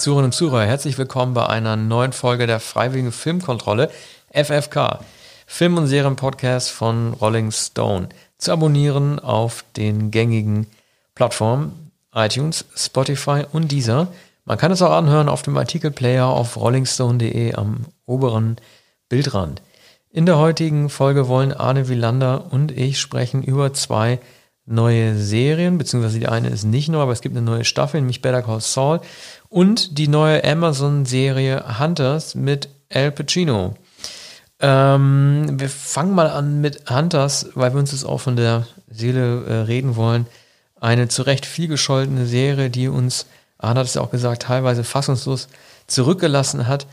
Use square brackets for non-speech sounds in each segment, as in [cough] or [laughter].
Zuhörerinnen und Zuhörer, herzlich willkommen bei einer neuen Folge der Freiwilligen Filmkontrolle, FFK, Film- und Serienpodcast von Rolling Stone. Zu abonnieren auf den gängigen Plattformen iTunes, Spotify und dieser. Man kann es auch anhören auf dem Artikelplayer auf rollingstone.de am oberen Bildrand. In der heutigen Folge wollen Arne Wielander und ich sprechen über zwei neue Serien, beziehungsweise die eine ist nicht neu, aber es gibt eine neue Staffel, nämlich Better Call Saul und die neue Amazon-Serie Hunters mit Al Pacino. Ähm, wir fangen mal an mit Hunters, weil wir uns das auch von der Seele äh, reden wollen. Eine zu Recht vielgescholtene Serie, die uns, Arne hat es ja auch gesagt, teilweise fassungslos zurückgelassen hat.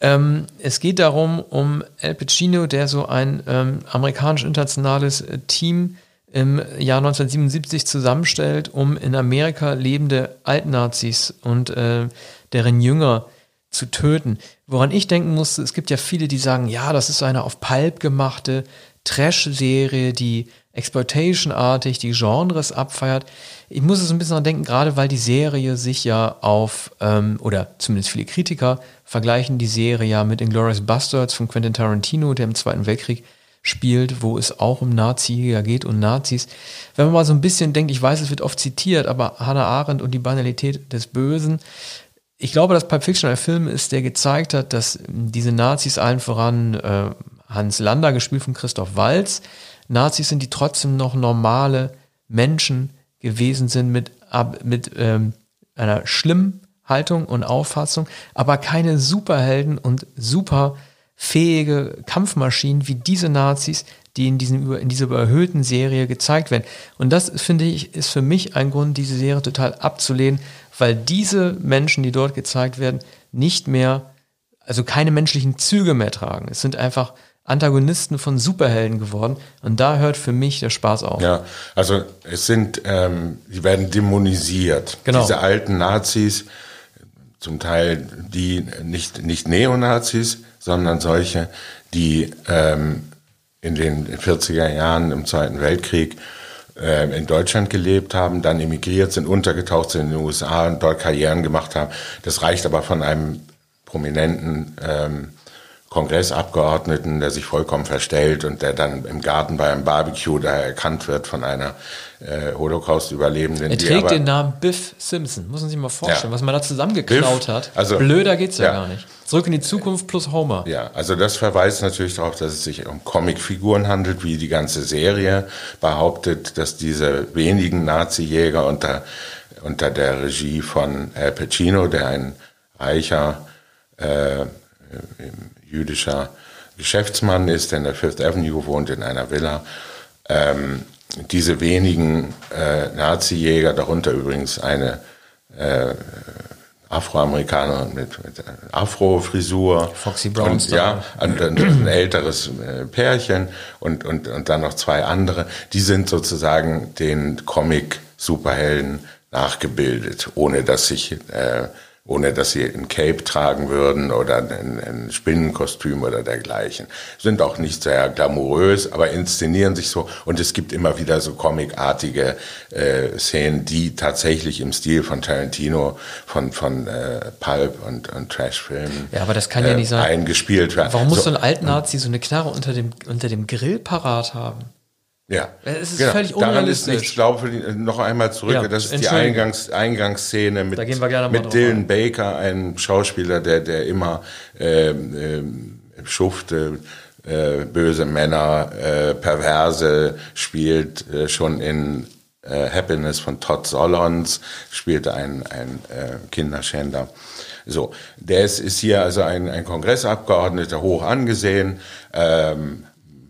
Ähm, es geht darum, um Al Pacino, der so ein ähm, amerikanisch-internationales äh, Team im Jahr 1977 zusammenstellt, um in Amerika lebende Altnazis und äh, deren Jünger zu töten. Woran ich denken musste, es gibt ja viele, die sagen, ja, das ist eine auf Pulp gemachte Trash-Serie, die Exploitation-artig die Genres abfeiert. Ich muss es ein bisschen daran denken, gerade weil die Serie sich ja auf, ähm, oder zumindest viele Kritiker vergleichen die Serie ja mit Inglourious Bastards von Quentin Tarantino, der im Zweiten Weltkrieg spielt, wo es auch um Nazi geht und Nazis. Wenn man mal so ein bisschen denkt, ich weiß, es wird oft zitiert, aber Hannah Arendt und die Banalität des Bösen. Ich glaube, dass Pulp Fiction ein Film ist, der gezeigt hat, dass diese Nazis allen voran äh, Hans Lander, gespielt von Christoph Walz, Nazis sind, die trotzdem noch normale Menschen gewesen sind mit, mit ähm, einer schlimmen Haltung und Auffassung, aber keine Superhelden und super fähige Kampfmaschinen wie diese Nazis, die in, diesem, in dieser überhöhten Serie gezeigt werden. Und das, finde ich, ist für mich ein Grund, diese Serie total abzulehnen, weil diese Menschen, die dort gezeigt werden, nicht mehr, also keine menschlichen Züge mehr tragen. Es sind einfach Antagonisten von Superhelden geworden. Und da hört für mich der Spaß auf. Ja, also es sind, ähm, die werden dämonisiert. Genau. Diese alten Nazis, zum Teil die nicht, nicht Neonazis, sondern solche, die ähm, in den 40er Jahren im Zweiten Weltkrieg äh, in Deutschland gelebt haben, dann emigriert sind, untergetaucht sind in den USA und dort Karrieren gemacht haben. Das reicht aber von einem prominenten ähm, Kongressabgeordneten, der sich vollkommen verstellt und der dann im Garten bei einem Barbecue da erkannt wird von einer äh, Holocaust-Überlebenden. Er trägt den Namen Biff Simpson, muss man sich mal vorstellen, ja. was man da zusammengeklaut Biff, hat. Also, Blöder geht's ja, ja, gar nicht. Zurück in die Zukunft plus Homer. Ja, also das verweist natürlich darauf, dass es sich um Comicfiguren handelt, wie die ganze Serie behauptet, dass diese wenigen Nazi-Jäger unter, unter der Regie von Al Pacino, der ein reicher äh, jüdischer Geschäftsmann ist, der in der Fifth Avenue wohnt, in einer Villa. Ähm, diese wenigen äh, Nazi-Jäger, darunter übrigens eine äh, Afroamerikaner mit, mit Afro-Frisur. Foxy Brown. Und, ja, und, und ein älteres äh, Pärchen und, und, und dann noch zwei andere. Die sind sozusagen den Comic-Superhelden nachgebildet, ohne dass sich äh, ohne dass sie ein Cape tragen würden oder ein, ein Spinnenkostüm oder dergleichen. Sind auch nicht sehr glamourös, aber inszenieren sich so. Und es gibt immer wieder so comicartige äh, Szenen, die tatsächlich im Stil von Tarantino, von, von äh, Pulp und, und Trashfilmen ja, aber das kann ja nicht sein. Äh, eingespielt werden. Warum muss so, so ein Altnazi so eine Knarre unter dem, unter dem Grill parat haben? Ja, es ist genau. völlig Daran ist nichts. Ich glaube, noch einmal zurück. Ja, das ist die Eingangs, Eingangsszene mit, mit Dylan an. Baker, einem Schauspieler, der, der immer äh, äh, schufte, äh, böse Männer, äh, Perverse spielt, äh, schon in äh, Happiness von Todd Solondz, spielte ein, ein äh, Kinderschänder. So, der ist, ist hier also ein, ein Kongressabgeordneter, hoch angesehen, ähm,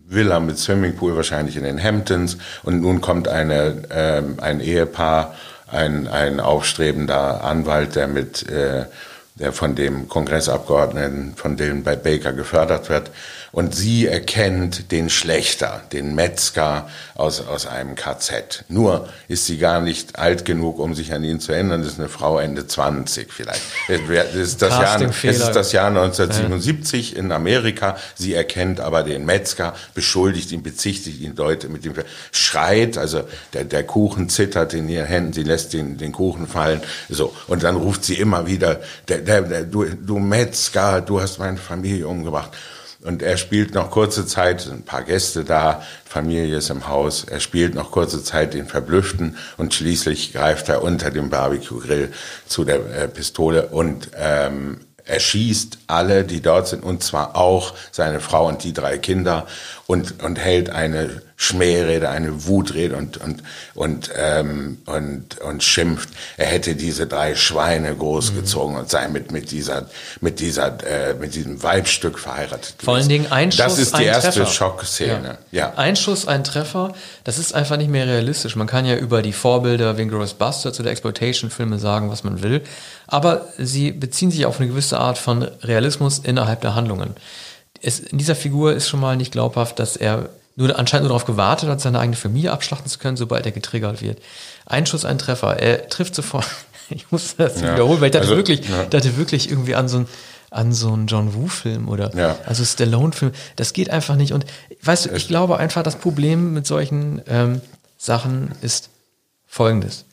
Villa mit Swimmingpool wahrscheinlich in den Hamptons und nun kommt eine, ähm, ein Ehepaar, ein, ein aufstrebender Anwalt, der mit äh, der von dem Kongressabgeordneten, von bei Baker gefördert wird. Und sie erkennt den Schlechter, den Metzger aus, aus einem KZ. Nur ist sie gar nicht alt genug, um sich an ihn zu erinnern. Das ist eine Frau Ende 20 vielleicht. Das ist das, Jahr, es ist das Jahr 1977 ja. in Amerika. Sie erkennt aber den Metzger, beschuldigt ihn, bezichtigt ihn Leute mit dem schreit, also der, der Kuchen zittert in ihren Händen, sie lässt den, den Kuchen fallen, so. Und dann ruft sie immer wieder, der, der, der, du, du Metzger, du hast meine Familie umgebracht. Und er spielt noch kurze Zeit, ein paar Gäste da, Familie ist im Haus. Er spielt noch kurze Zeit den Verblüfften und schließlich greift er unter dem Barbecue-Grill zu der äh, Pistole und ähm, erschießt alle, die dort sind, und zwar auch seine Frau und die drei Kinder und, und hält eine Schmährede, eine Wutrede und, und, und, ähm, und, und schimpft, er hätte diese drei Schweine großgezogen mhm. und sei mit, mit dieser, mit dieser, äh, mit diesem Weibstück verheiratet. Vor allen Dingen ein Schuss, Das ist die erste Treffer. Schockszene. Ja. ja. Ein Schuss, ein Treffer, das ist einfach nicht mehr realistisch. Man kann ja über die Vorbilder wie Inglourious Basterds oder Exploitation-Filme sagen, was man will, aber sie beziehen sich auf eine gewisse Art von Realismus innerhalb der Handlungen. Es, in dieser Figur ist schon mal nicht glaubhaft, dass er nur anscheinend nur darauf gewartet hat, seine eigene Familie abschlachten zu können, sobald er getriggert wird. Ein Schuss, ein Treffer. Er trifft sofort. [laughs] ich muss das ja. wiederholen, weil ich dachte also, wirklich, ja. dachte wirklich irgendwie an so ein an so einen John Woo-Film oder ja. also Stallone-Film. Das geht einfach nicht. Und weißt du, ich glaube einfach, das Problem mit solchen ähm, Sachen ist folgendes.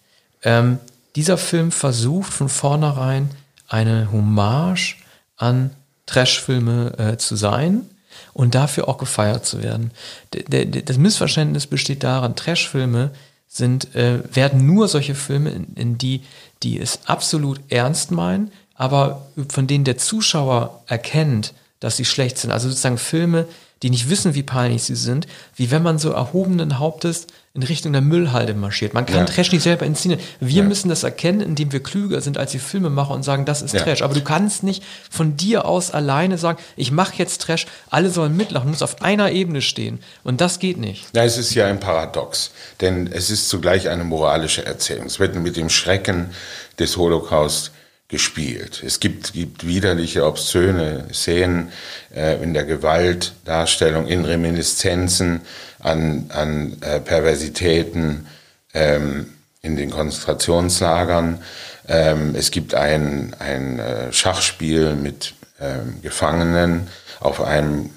Ähm, dieser Film versucht von vornherein eine Hommage an Trash-Filme äh, zu sein und dafür auch gefeiert zu werden. D das Missverständnis besteht daran, Trashfilme sind, äh, werden nur solche Filme, in, in die, die es absolut ernst meinen, aber von denen der Zuschauer erkennt, dass sie schlecht sind. Also sozusagen Filme, die nicht wissen, wie peinlich sie sind, wie wenn man so erhobenen Hauptes in Richtung der Müllhalde marschiert. Man kann ja. Trash nicht selber inszenieren. Wir ja. müssen das erkennen, indem wir klüger sind als die Filmemacher und sagen, das ist ja. Trash. Aber du kannst nicht von dir aus alleine sagen, ich mache jetzt Trash, alle sollen mitlachen, du musst auf einer Ebene stehen. Und das geht nicht. Ja, es ist ja ein Paradox, denn es ist zugleich eine moralische Erzählung. Es wird mit dem Schrecken des Holocaust gespielt. Es gibt, gibt widerliche, obszöne Szenen äh, in der Gewaltdarstellung, in Reminiszenzen an, an äh, Perversitäten ähm, in den Konzentrationslagern. Ähm, es gibt ein, ein äh, Schachspiel mit ähm, Gefangenen auf einem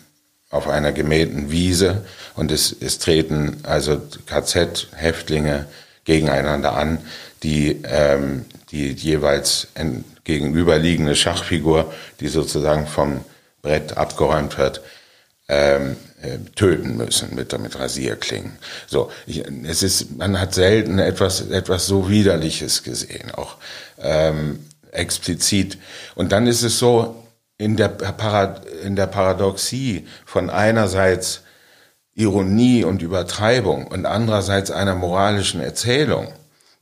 auf einer gemähten Wiese und es, es treten also KZ-Häftlinge gegeneinander an, die ähm, die jeweils gegenüberliegende Schachfigur, die sozusagen vom Brett abgeräumt wird, ähm, äh, töten müssen mit, mit Rasierklingen. So, ich, es ist, man hat selten etwas, etwas so widerliches gesehen, auch ähm, explizit. Und dann ist es so, in der, Parad in der Paradoxie von einerseits Ironie und Übertreibung und andererseits einer moralischen Erzählung,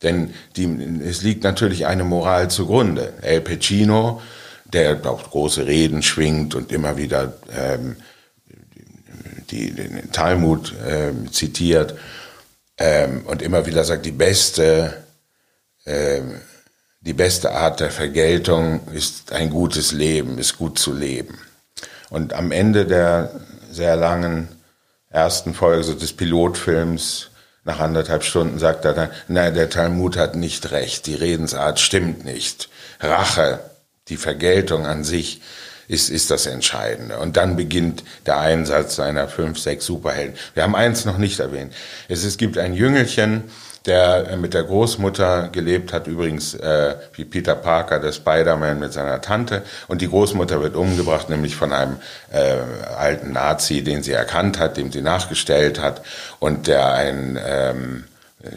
denn die, es liegt natürlich eine Moral zugrunde. El Pacino, der auch große Reden schwingt und immer wieder ähm, die, den Talmud ähm, zitiert ähm, und immer wieder sagt, die beste, ähm, die beste Art der Vergeltung ist ein gutes Leben, ist gut zu leben. Und am Ende der sehr langen ersten Folge so des Pilotfilms nach anderthalb Stunden sagt er dann, nein, der Talmud hat nicht recht, die Redensart stimmt nicht. Rache, die Vergeltung an sich ist, ist das Entscheidende. Und dann beginnt der Einsatz seiner fünf, sechs Superhelden. Wir haben eins noch nicht erwähnt. Es, es gibt ein Jüngelchen, der äh, mit der Großmutter gelebt hat, übrigens äh, wie Peter Parker, der Spider-Man mit seiner Tante. Und die Großmutter wird umgebracht, nämlich von einem äh, alten Nazi, den sie erkannt hat, dem sie nachgestellt hat und der ein ähm,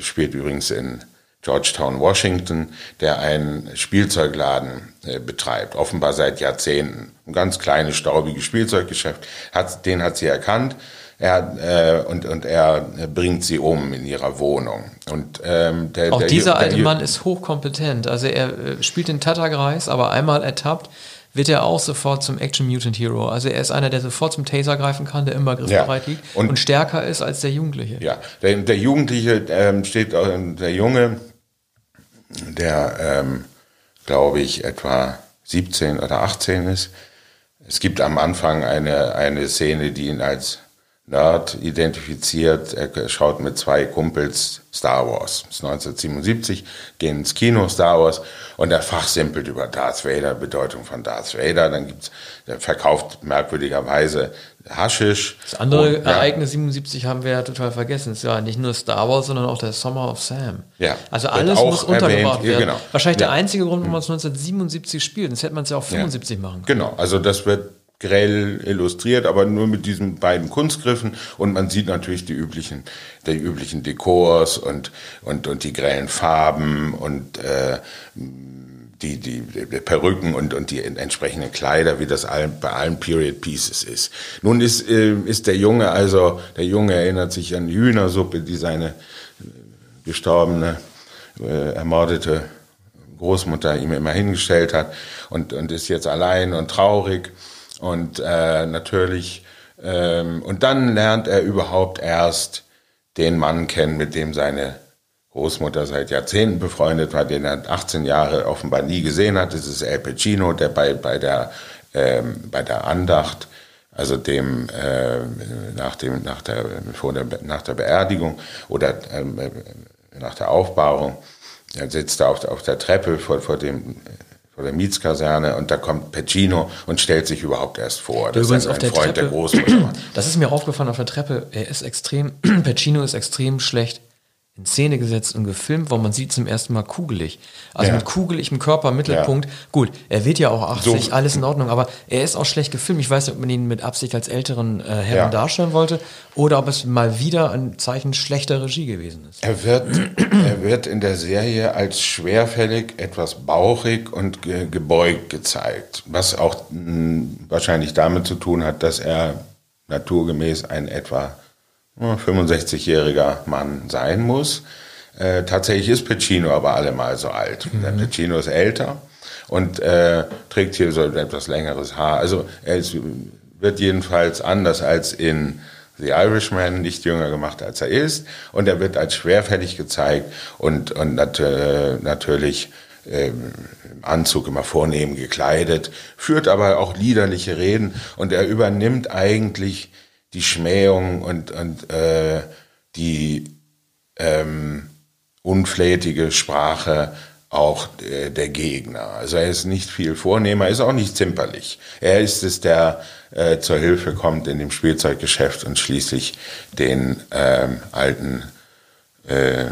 spielt übrigens in Georgetown, Washington, der einen Spielzeugladen äh, betreibt, offenbar seit Jahrzehnten. Ein ganz kleines, staubiges Spielzeuggeschäft. Hat, den hat sie erkannt er, äh, und, und er bringt sie um in ihrer Wohnung. Und, ähm, der, Auch der, dieser der, alte Mann ist hochkompetent. Also er äh, spielt den Tattergreis, aber einmal ertappt, wird er auch sofort zum Action Mutant Hero. Also er ist einer, der sofort zum Taser greifen kann, der immer griffbereit ja. liegt und, und, stärker ist als der Jugendliche. Ja, der, der Jugendliche ähm, steht, der Junge, der, ähm, glaube ich, etwa 17 oder 18 ist, es gibt am Anfang eine, eine Szene, die ihn als Nerd identifiziert. Er schaut mit zwei Kumpels Star Wars. Das ist 1977, gehen ins Kino Star Wars und er fachsimpelt über Darth Vader, Bedeutung von Darth Vader. Dann gibt's, er verkauft merkwürdigerweise Haschisch. Das andere und, Ereignis 77 haben wir ja total vergessen. Es ist ja nicht nur Star Wars, sondern auch der Summer of Sam. Ja. Also alles muss untergebracht werden. Ja, genau. Wahrscheinlich ja. der einzige Grund, warum man es 1977 spielt. Sonst hätte man es ja auch 75 ja. machen können. Genau. Also das wird grell illustriert, aber nur mit diesen beiden Kunstgriffen und man sieht natürlich die üblichen, die üblichen Dekors und, und, und die grellen Farben und äh, die, die, die Perücken und, und die entsprechenden Kleider, wie das bei allen Period Pieces ist. Nun ist, äh, ist der Junge, also der Junge erinnert sich an die Hühnersuppe, die seine äh, gestorbene, äh, ermordete Großmutter ihm immer hingestellt hat und, und ist jetzt allein und traurig und äh, natürlich ähm, und dann lernt er überhaupt erst den Mann kennen, mit dem seine Großmutter seit Jahrzehnten befreundet war, den er 18 Jahre offenbar nie gesehen hat. Das ist El Pacino, der bei, bei, der, ähm, bei der Andacht, also dem, äh, nach, dem nach, der, vor der, nach der Beerdigung oder ähm, nach der Aufbahrung, er sitzt da auf, auf der Treppe vor, vor dem vor der Mietskaserne und da kommt Pacino und stellt sich überhaupt erst vor. Das ist ein, ein Freund Treppe, der Großmutter. [clears throat] Das ist mir aufgefallen auf der Treppe. Er ist extrem, [clears throat] Pacino ist extrem schlecht in Szene gesetzt und gefilmt, wo man sieht zum ersten Mal kugelig. Also ja. mit kugeligem Körpermittelpunkt. Ja. Gut, er wird ja auch 80, so. alles in Ordnung, aber er ist auch schlecht gefilmt. Ich weiß nicht, ob man ihn mit Absicht als älteren äh, Herren ja. darstellen wollte oder ob es mal wieder ein Zeichen schlechter Regie gewesen ist. Er wird, [clears throat] er wird in der Serie als schwerfällig, etwas bauchig und ge gebeugt gezeigt, was auch mh, hm, wahrscheinlich damit zu tun hat, dass er naturgemäß ein etwa 65-jähriger Mann sein muss. Äh, tatsächlich ist Pacino aber allemal so alt. Mhm. Pacino ist älter und äh, trägt hier so etwas längeres Haar. Also er ist, wird jedenfalls anders als in The Irishman nicht jünger gemacht, als er ist. Und er wird als schwerfällig gezeigt und, und nat äh, natürlich äh, im Anzug immer vornehm gekleidet, führt aber auch liederliche Reden und er übernimmt eigentlich die Schmähung und, und äh, die ähm, unflätige Sprache auch äh, der Gegner. Also er ist nicht viel vornehmer, ist auch nicht zimperlich. Er ist es, der äh, zur Hilfe kommt in dem Spielzeuggeschäft und schließlich den ähm, alten äh,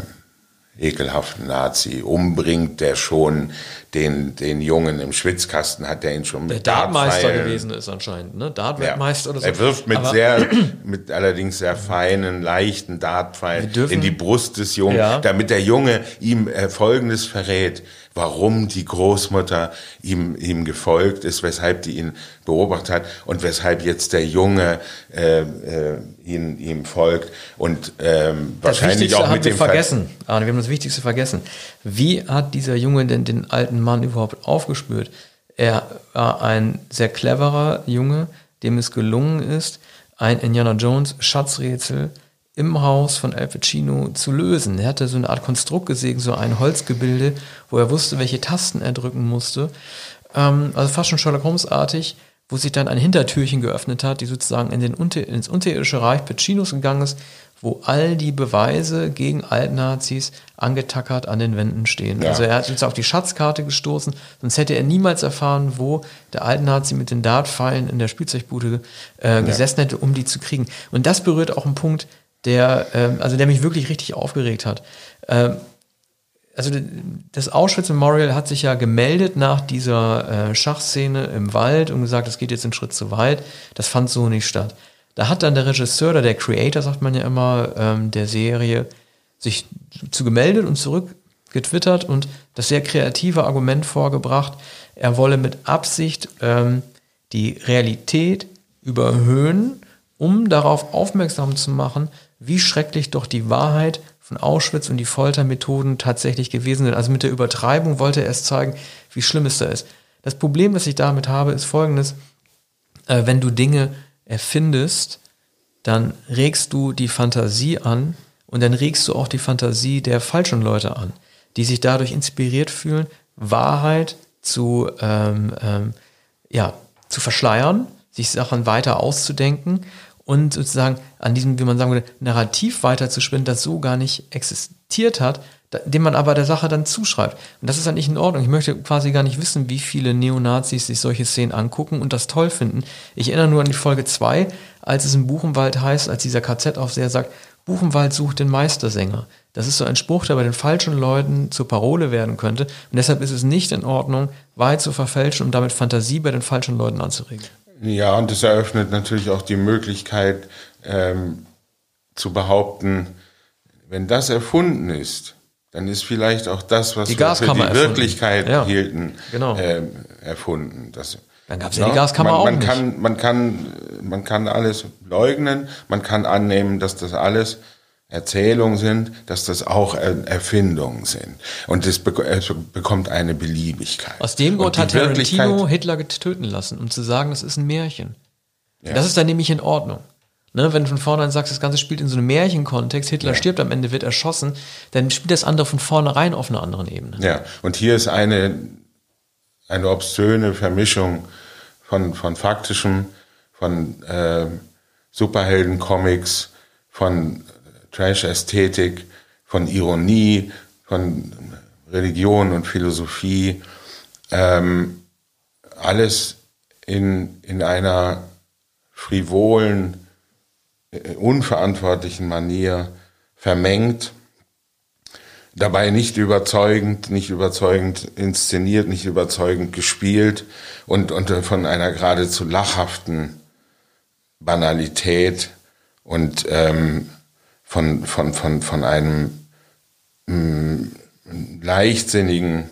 ekelhaften Nazi umbringt, der schon den, den Jungen im Schwitzkasten hat, der ihn schon mit Der Dartmeister gewesen ist anscheinend, ne? Dartweltmeister ja. oder so. Er wirft mit Aber sehr, [clears throat] mit allerdings sehr feinen, leichten Dartpfeilen in die Brust des Jungen, ja. damit der Junge ihm äh, Folgendes verrät warum die Großmutter ihm, ihm gefolgt ist, weshalb die ihn beobachtet hat und weshalb jetzt der Junge äh, äh, ihn, ihm folgt und ähm, wahrscheinlich auch mit dem vergessen. Arne, wir haben das Wichtigste vergessen. Wie hat dieser Junge denn den alten Mann überhaupt aufgespürt? Er war ein sehr cleverer Junge, dem es gelungen ist, ein Indiana Jones Schatzrätsel im Haus von Al Pacino zu lösen. Er hatte so eine Art Konstrukt gesehen, so ein Holzgebilde, wo er wusste, welche Tasten er drücken musste. Ähm, also fast schon Sherlock Holmes-artig, wo sich dann ein Hintertürchen geöffnet hat, die sozusagen in den Unter ins unterirdische Reich Pacinos gegangen ist, wo all die Beweise gegen Altnazis angetackert an den Wänden stehen. Ja. Also er hat jetzt auf die Schatzkarte gestoßen, sonst hätte er niemals erfahren, wo der Altnazi mit den Dartpfeilen in der Spielzeugbude äh, gesessen ja. hätte, um die zu kriegen. Und das berührt auch einen Punkt, der, ähm, also der mich wirklich richtig aufgeregt hat. Ähm, also das Auschwitz Memorial hat sich ja gemeldet nach dieser äh, Schachszene im Wald und gesagt, das geht jetzt einen Schritt zu weit. Das fand so nicht statt. Da hat dann der Regisseur oder der Creator, sagt man ja immer, ähm, der Serie sich zu gemeldet und zurückgetwittert und das sehr kreative Argument vorgebracht, er wolle mit Absicht ähm, die Realität überhöhen, um darauf aufmerksam zu machen, wie schrecklich doch die Wahrheit von Auschwitz und die Foltermethoden tatsächlich gewesen sind. Also mit der Übertreibung wollte er es zeigen, wie schlimm es da ist. Das Problem, was ich damit habe, ist folgendes. Äh, wenn du Dinge erfindest, dann regst du die Fantasie an und dann regst du auch die Fantasie der falschen Leute an, die sich dadurch inspiriert fühlen, Wahrheit zu, ähm, ähm, ja, zu verschleiern, sich Sachen weiter auszudenken und sozusagen an diesem, wie man sagen würde, Narrativ weiterzuspinnen, das so gar nicht existiert hat, dem man aber der Sache dann zuschreibt. Und das ist dann nicht in Ordnung. Ich möchte quasi gar nicht wissen, wie viele Neonazis sich solche Szenen angucken und das toll finden. Ich erinnere nur an die Folge 2, als es im Buchenwald heißt, als dieser KZ-Aufseher sagt, Buchenwald sucht den Meistersänger. Das ist so ein Spruch, der bei den falschen Leuten zur Parole werden könnte. Und deshalb ist es nicht in Ordnung, Wahrheit zu verfälschen, um damit Fantasie bei den falschen Leuten anzuregen. Ja, und es eröffnet natürlich auch die Möglichkeit ähm, zu behaupten, wenn das erfunden ist, dann ist vielleicht auch das, was die wir für die erfunden. Wirklichkeit ja. hielten, genau. äh, erfunden. Das, dann gab es ja die Gaskammer man, auch man nicht. Kann, man, kann, man kann alles leugnen, man kann annehmen, dass das alles Erzählungen sind, dass das auch Erfindungen sind. Und es, bekommt eine Beliebigkeit. Aus dem Grund hat Tarantino Hitler töten lassen, um zu sagen, das ist ein Märchen. Ja. Das ist dann nämlich in Ordnung. Ne, wenn du von vornherein sagst, das Ganze spielt in so einem Märchenkontext, Hitler ja. stirbt am Ende, wird erschossen, dann spielt das andere von vornherein auf einer anderen Ebene. Ja, und hier ist eine, eine obszöne Vermischung von, von faktischem, von äh, Superhelden-Comics, von Trash-Ästhetik, von Ironie, von Religion und Philosophie, ähm, alles in, in einer frivolen, äh, unverantwortlichen Manier vermengt, dabei nicht überzeugend, nicht überzeugend inszeniert, nicht überzeugend gespielt und, und von einer geradezu lachhaften Banalität und ähm, von, von, von, von einem mh, mm, leichtsinnigen,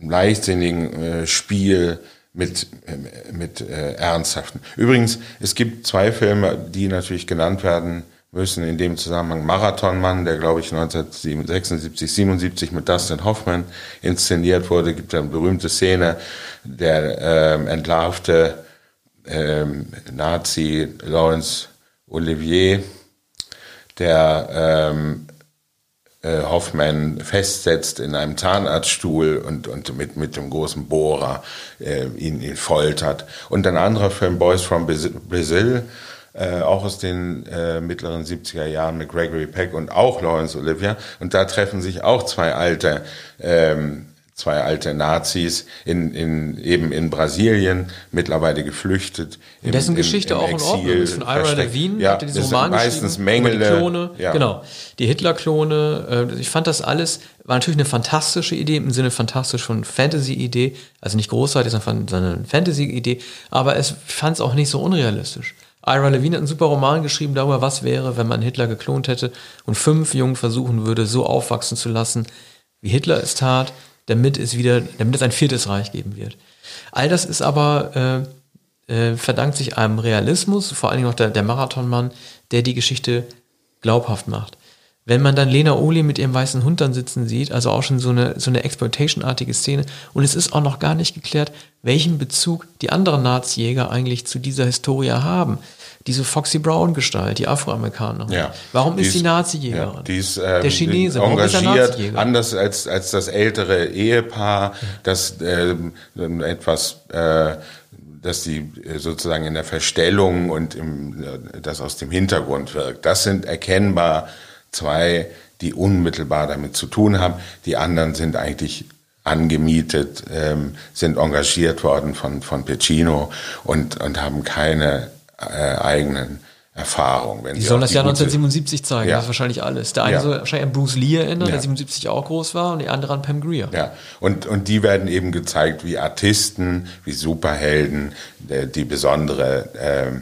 leichtsinnigen äh, Spiel mit, äh, mit äh, ernsthaften. Übrigens, es gibt zwei Filme, die natürlich genannt werden müssen in dem Zusammenhang. Marathonmann, der glaube ich 1976, 77 mit Dustin Hoffman inszeniert wurde, gibt eine berühmte Szene, der ähm, entlarvte ähm, Nazi Lawrence Olivier der ähm, äh, Hoffmann festsetzt in einem Zahnarztstuhl und, und mit, mit dem großen Bohrer äh, ihn, ihn foltert. Und ein anderer Film, Boys from Brazil, äh, auch aus den äh, mittleren 70er Jahren mit Gregory Peck und auch Lawrence Olivier. Und da treffen sich auch zwei alte ähm, zwei alte Nazis in, in, eben in Brasilien, mittlerweile geflüchtet. Im, dessen Geschichte im, im auch Exil, in Ordnung ist. Von Ira Levine ja, hatte diesen Roman meistens Mängel. Die Klone, ja. genau. Die Hitler-Klone. Äh, ich fand das alles, war natürlich eine fantastische Idee, im Sinne fantastisch von Fantasy-Idee. Also nicht großartig, sondern eine Fantasy-Idee. Aber es fand es auch nicht so unrealistisch. Ira Levine hat einen super Roman geschrieben darüber, was wäre, wenn man Hitler geklont hätte und fünf Jungen versuchen würde, so aufwachsen zu lassen, wie Hitler es tat damit es wieder, damit es ein viertes Reich geben wird. All das ist aber äh, äh, verdankt sich einem Realismus, vor allen Dingen auch der, der Marathonmann, der die Geschichte glaubhaft macht. Wenn man dann Lena Oli mit ihrem weißen Hund dann sitzen sieht, also auch schon so eine, so eine Exploitation-artige Szene, und es ist auch noch gar nicht geklärt, welchen Bezug die anderen Nazi-Jäger eigentlich zu dieser Historie haben diese Foxy Brown Gestalt, die Afroamerikanerin. Ja. Warum ist, ist die Nazi-Jägerin? Ja, die ist ähm, der Chinese. Warum engagiert, ist anders als als das ältere Ehepaar, das ähm, etwas äh, dass die sozusagen in der Verstellung und im, das aus dem Hintergrund wirkt. Das sind erkennbar zwei, die unmittelbar damit zu tun haben. Die anderen sind eigentlich angemietet, ähm, sind engagiert worden von, von Pacino und, und haben keine äh, eigenen Erfahrung. Wenn die sollen das Jahr 1977 zeigen, ja. das ist wahrscheinlich alles. Der eine ja. soll wahrscheinlich an Bruce Lee erinnern, ja. der 77 auch groß war, und die andere an Pam Grier. Ja, und, und die werden eben gezeigt wie Artisten, wie Superhelden, die, die besondere äh,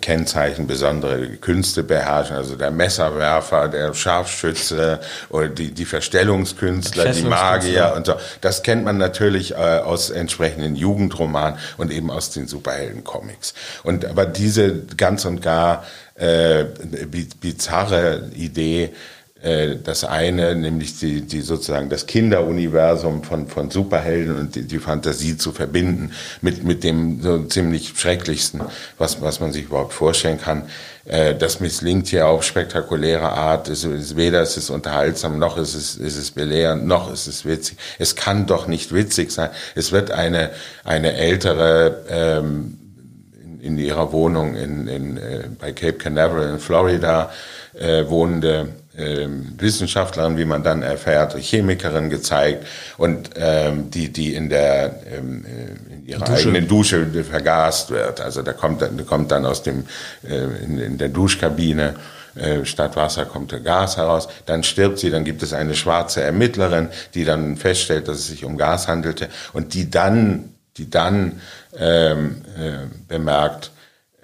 Kennzeichen, besondere Künste beherrschen, also der Messerwerfer, der Scharfschütze oder die, die Verstellungskünstler, die Magier und so. Das kennt man natürlich äh, aus entsprechenden Jugendromanen und eben aus den Superheldencomics. Und aber diese ganz und gar äh, bizarre Idee, äh, das eine, nämlich die, die sozusagen das Kinderuniversum von, von Superhelden und die, die Fantasie zu verbinden mit, mit dem so ziemlich Schrecklichsten, was, was man sich überhaupt vorstellen kann. Äh, das misslingt hier auf spektakuläre Art. Es ist, weder ist es unterhaltsam, noch ist es, ist es belehrend, noch ist es witzig. Es kann doch nicht witzig sein. Es wird eine, eine ältere, ähm, in, in ihrer Wohnung in, in, äh, bei Cape Canaveral in Florida äh, wohnende ähm, Wissenschaftlerin, wie man dann erfährt, Chemikerin gezeigt und ähm, die, die in der ähm, äh, in ihrer Dusche. eigenen Dusche vergast wird. Also da kommt, da kommt dann aus dem äh, in, in der Duschkabine äh, statt Wasser kommt Gas heraus, dann stirbt sie, dann gibt es eine schwarze Ermittlerin, die dann feststellt, dass es sich um Gas handelte und die dann, die dann ähm, äh, bemerkt,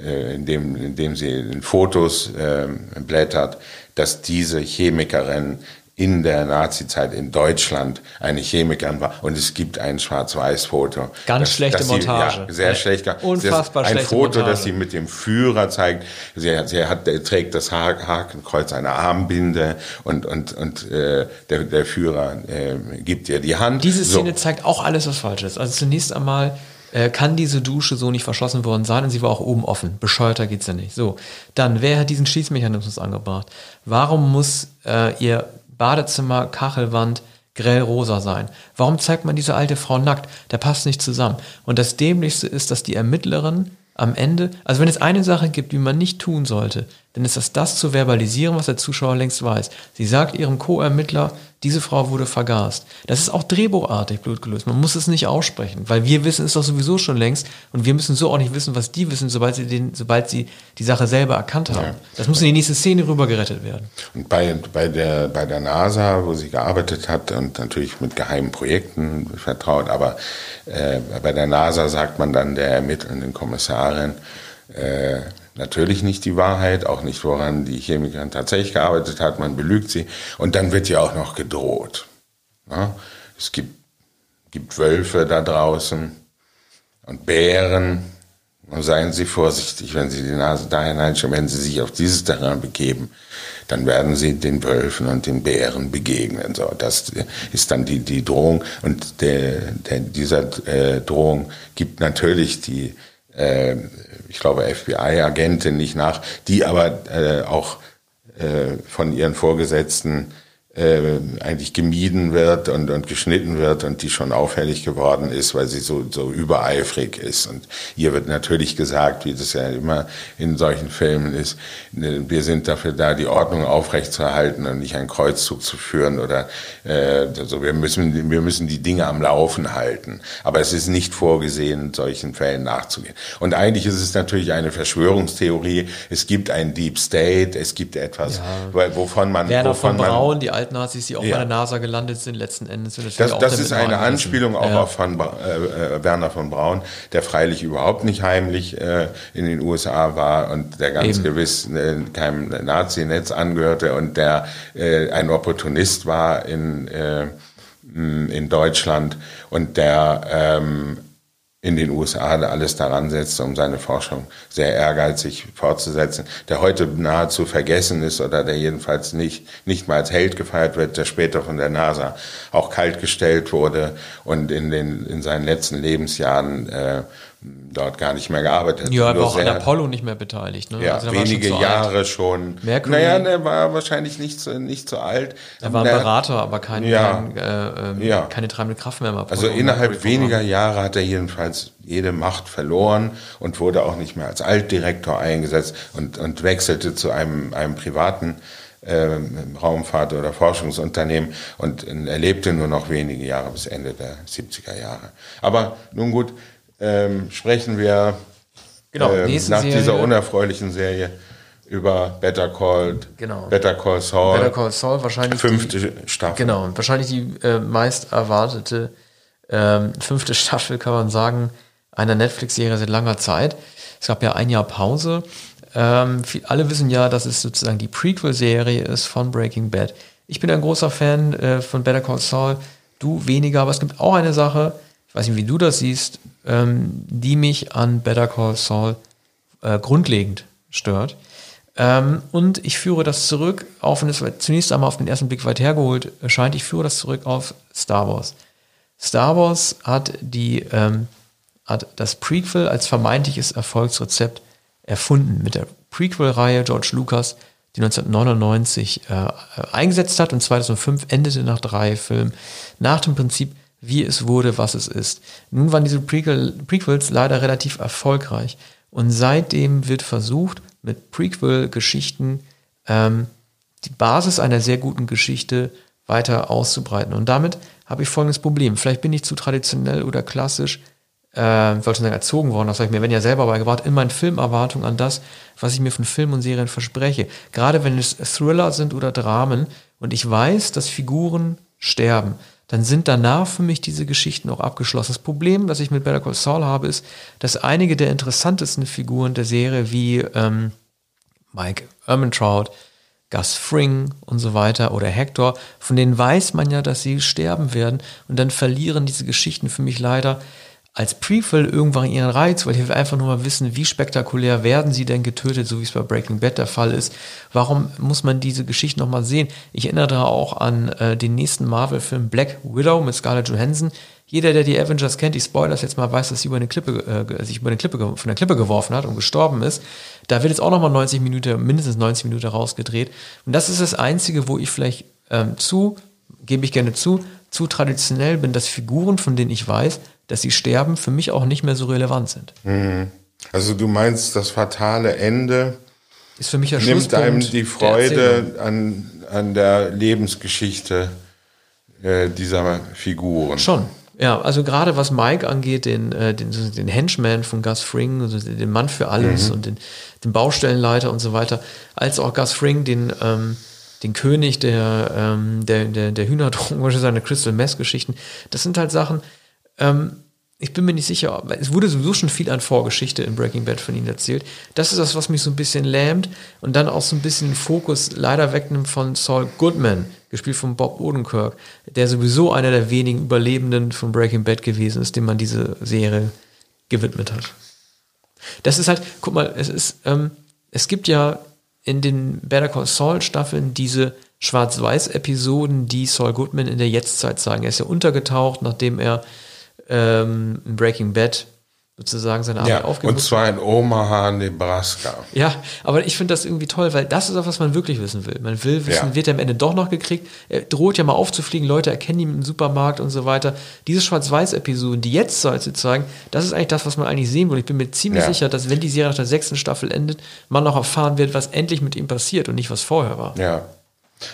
äh, indem, indem sie in Fotos äh, blättert, dass diese Chemikerin in der Nazizeit in Deutschland eine Chemikerin war und es gibt ein Schwarz-Weiß-Foto. Ganz dass, schlechte dass sie, Montage. Ja, sehr schlecht. Unfassbar das, Ein Foto, Montage. das sie mit dem Führer zeigt. Sie, sie hat, trägt das Hakenkreuz eine Armbinde und, und, und äh, der, der Führer äh, gibt ihr die Hand. Diese Szene so. zeigt auch alles, was falsch ist. Also zunächst einmal äh, kann diese Dusche so nicht verschlossen worden sein und sie war auch oben offen. Bescheuerter geht's ja nicht. So, dann, wer hat diesen Schließmechanismus angebracht? Warum muss äh, ihr Badezimmer, Kachelwand grell rosa sein? Warum zeigt man diese alte Frau nackt? Der passt nicht zusammen. Und das Dämlichste ist, dass die Ermittlerin am Ende, also wenn es eine Sache gibt, die man nicht tun sollte, dann ist das das zu verbalisieren, was der Zuschauer längst weiß. Sie sagt ihrem Co-Ermittler, diese Frau wurde vergast. Das ist auch drehbuchartig blutgelöst. Man muss es nicht aussprechen, weil wir wissen es doch sowieso schon längst und wir müssen so auch nicht wissen, was die wissen, sobald sie, den, sobald sie die Sache selber erkannt haben. Ja. Das muss in die nächste Szene rübergerettet werden. Und bei, bei, der, bei der NASA, wo sie gearbeitet hat und natürlich mit geheimen Projekten vertraut, aber äh, bei der NASA sagt man dann der ermittelnden Kommissarin, äh, natürlich nicht die Wahrheit, auch nicht, woran die Chemikerin tatsächlich gearbeitet hat. Man belügt sie. Und dann wird ja auch noch gedroht. Ja? Es gibt, gibt Wölfe da draußen und Bären. Und seien Sie vorsichtig, wenn Sie die Nase da hineinschauen, wenn Sie sich auf dieses Terrain begeben, dann werden Sie den Wölfen und den Bären begegnen. So, das ist dann die, die Drohung. Und der, der, dieser äh, Drohung gibt natürlich die äh, ich glaube, FBI-Agentin nicht nach, die aber äh, auch äh, von ihren Vorgesetzten äh, eigentlich gemieden wird und, und geschnitten wird und die schon auffällig geworden ist, weil sie so, so übereifrig ist. Und ihr wird natürlich gesagt, wie das ja immer in solchen Filmen ist, ne, wir sind dafür da, die Ordnung aufrechtzuerhalten und nicht einen Kreuzzug zu führen oder äh, also wir müssen, wir müssen die Dinge am Laufen halten. Aber es ist nicht vorgesehen, solchen Fällen nachzugehen. Und eigentlich ist es natürlich eine Verschwörungstheorie. Es gibt einen Deep State, es gibt etwas, ja. wovon man, Werner wovon von Braun, die Altnazis, die auch ja. bei der NASA gelandet sind, letzten Endes. Sind das das ist eine Anspielung auch ja. auf von, äh, äh, Werner von Braun, der freilich überhaupt nicht heimlich äh, in den USA war und der ganz Eben. gewiss äh, keinem Nazi-Netz angehörte und der äh, ein Opportunist war in, äh, in Deutschland und der ähm, in den USA alles daran setzt, um seine Forschung sehr ehrgeizig fortzusetzen, der heute nahezu vergessen ist oder der jedenfalls nicht, nicht mal als Held gefeiert wird, der später von der NASA auch kaltgestellt wurde und in, den, in seinen letzten Lebensjahren äh, dort gar nicht mehr gearbeitet. Ja, aber auch an Apollo nicht mehr beteiligt. Ne? Ja, also wenige schon Jahre alt. schon. Mercury. Naja, der war wahrscheinlich nicht so, nicht so alt. Er war ein der, Berater, aber kein, ja, kein, äh, ähm, ja. keine treibende Kraft mehr. Also innerhalb weniger Jahre hat er jedenfalls jede Macht verloren und wurde auch nicht mehr als Altdirektor eingesetzt und, und wechselte zu einem, einem privaten äh, Raumfahrt- oder Forschungsunternehmen und er lebte nur noch wenige Jahre bis Ende der 70er Jahre. Aber nun gut, ähm, sprechen wir genau, ähm, nach Serie, dieser unerfreulichen Serie über Better Call, genau. Better Call Saul. Better Call Saul, wahrscheinlich fünfte die, Staffel. Genau, wahrscheinlich die äh, meist erwartete ähm, fünfte [laughs] Staffel, kann man sagen, einer Netflix-Serie seit langer Zeit. Es gab ja ein Jahr Pause. Ähm, alle wissen ja, dass es sozusagen die Prequel-Serie ist von Breaking Bad. Ich bin ein großer Fan äh, von Better Call Saul, du weniger, aber es gibt auch eine Sache, ich weiß nicht, wie du das siehst, ähm, die mich an Better Call Saul äh, grundlegend stört. Ähm, und ich führe das zurück, auch wenn es zunächst einmal auf den ersten Blick weit hergeholt erscheint, ich führe das zurück auf Star Wars. Star Wars hat die, ähm, hat das Prequel als vermeintliches Erfolgsrezept erfunden mit der Prequel-Reihe George Lucas, die 1999 äh, eingesetzt hat und 2005 endete nach drei Filmen nach dem Prinzip, wie es wurde, was es ist. Nun waren diese Prequel, Prequels leider relativ erfolgreich und seitdem wird versucht, mit Prequel-Geschichten ähm, die Basis einer sehr guten Geschichte weiter auszubreiten. Und damit habe ich folgendes Problem. Vielleicht bin ich zu traditionell oder klassisch, äh, ich wollte sagen, erzogen worden, das habe ich mir wenn ja selber beigebracht, in meinen Filmerwartungen an das, was ich mir von Filmen und Serien verspreche. Gerade wenn es Thriller sind oder Dramen und ich weiß, dass Figuren sterben, dann sind danach für mich diese Geschichten auch abgeschlossen. Das Problem, was ich mit Better Call Saul habe, ist, dass einige der interessantesten Figuren der Serie wie ähm, Mike Ermentrout, Gus Fring und so weiter oder Hector, von denen weiß man ja, dass sie sterben werden und dann verlieren diese Geschichten für mich leider als Prequel irgendwann ihren Reiz, weil ich will einfach nur mal wissen, wie spektakulär werden sie denn getötet, so wie es bei Breaking Bad der Fall ist. Warum muss man diese Geschichte nochmal sehen? Ich erinnere auch an äh, den nächsten Marvel-Film Black Widow mit Scarlett Johansson. Jeder, der die Avengers kennt, die Spoilers jetzt mal weiß, dass sie über eine Klippe, äh, sich über eine Klippe, von der Klippe geworfen hat und gestorben ist. Da wird jetzt auch nochmal 90 Minuten, mindestens 90 Minuten rausgedreht. Und das ist das Einzige, wo ich vielleicht ähm, zu, gebe ich gerne zu, zu traditionell bin, dass Figuren, von denen ich weiß, dass sie sterben, für mich auch nicht mehr so relevant sind. Mhm. Also du meinst, das fatale Ende ist für mich ein nimmt einem die Freude an, an der Lebensgeschichte äh, dieser Figuren. Schon. Ja, also gerade was Mike angeht, den, äh, den, den Henchman von Gus Fring, also den Mann für alles mhm. und den, den Baustellenleiter und so weiter, als auch Gus Fring, den, ähm, den König der, ähm, der, der, der Hühnerdrogen, [laughs] seine Crystal Mess Geschichten. Das sind halt Sachen, ähm, ich bin mir nicht sicher, es wurde sowieso schon viel an Vorgeschichte in Breaking Bad von ihnen erzählt. Das ist das, was mich so ein bisschen lähmt und dann auch so ein bisschen den Fokus leider wegnimmt von Saul Goodman, gespielt von Bob Odenkirk, der sowieso einer der wenigen Überlebenden von Breaking Bad gewesen ist, dem man diese Serie gewidmet hat. Das ist halt, guck mal, es ist, ähm, es gibt ja in den Better Call Saul Staffeln diese Schwarz-Weiß-Episoden, die Saul Goodman in der Jetztzeit zeigen. Er ist ja untergetaucht, nachdem er ähm, Breaking Bad sozusagen seine Arbeit ja, aufgebaut Und zwar in Omaha, Nebraska. Ja, aber ich finde das irgendwie toll, weil das ist auch, was man wirklich wissen will. Man will wissen, ja. wird er am Ende doch noch gekriegt? Er droht ja mal aufzufliegen, Leute erkennen ihn im Supermarkt und so weiter. Diese Schwarz-Weiß-Episoden, die jetzt soll zu zeigen, das ist eigentlich das, was man eigentlich sehen will. Ich bin mir ziemlich ja. sicher, dass wenn die Serie nach der sechsten Staffel endet, man noch erfahren wird, was endlich mit ihm passiert und nicht, was vorher war. Ja.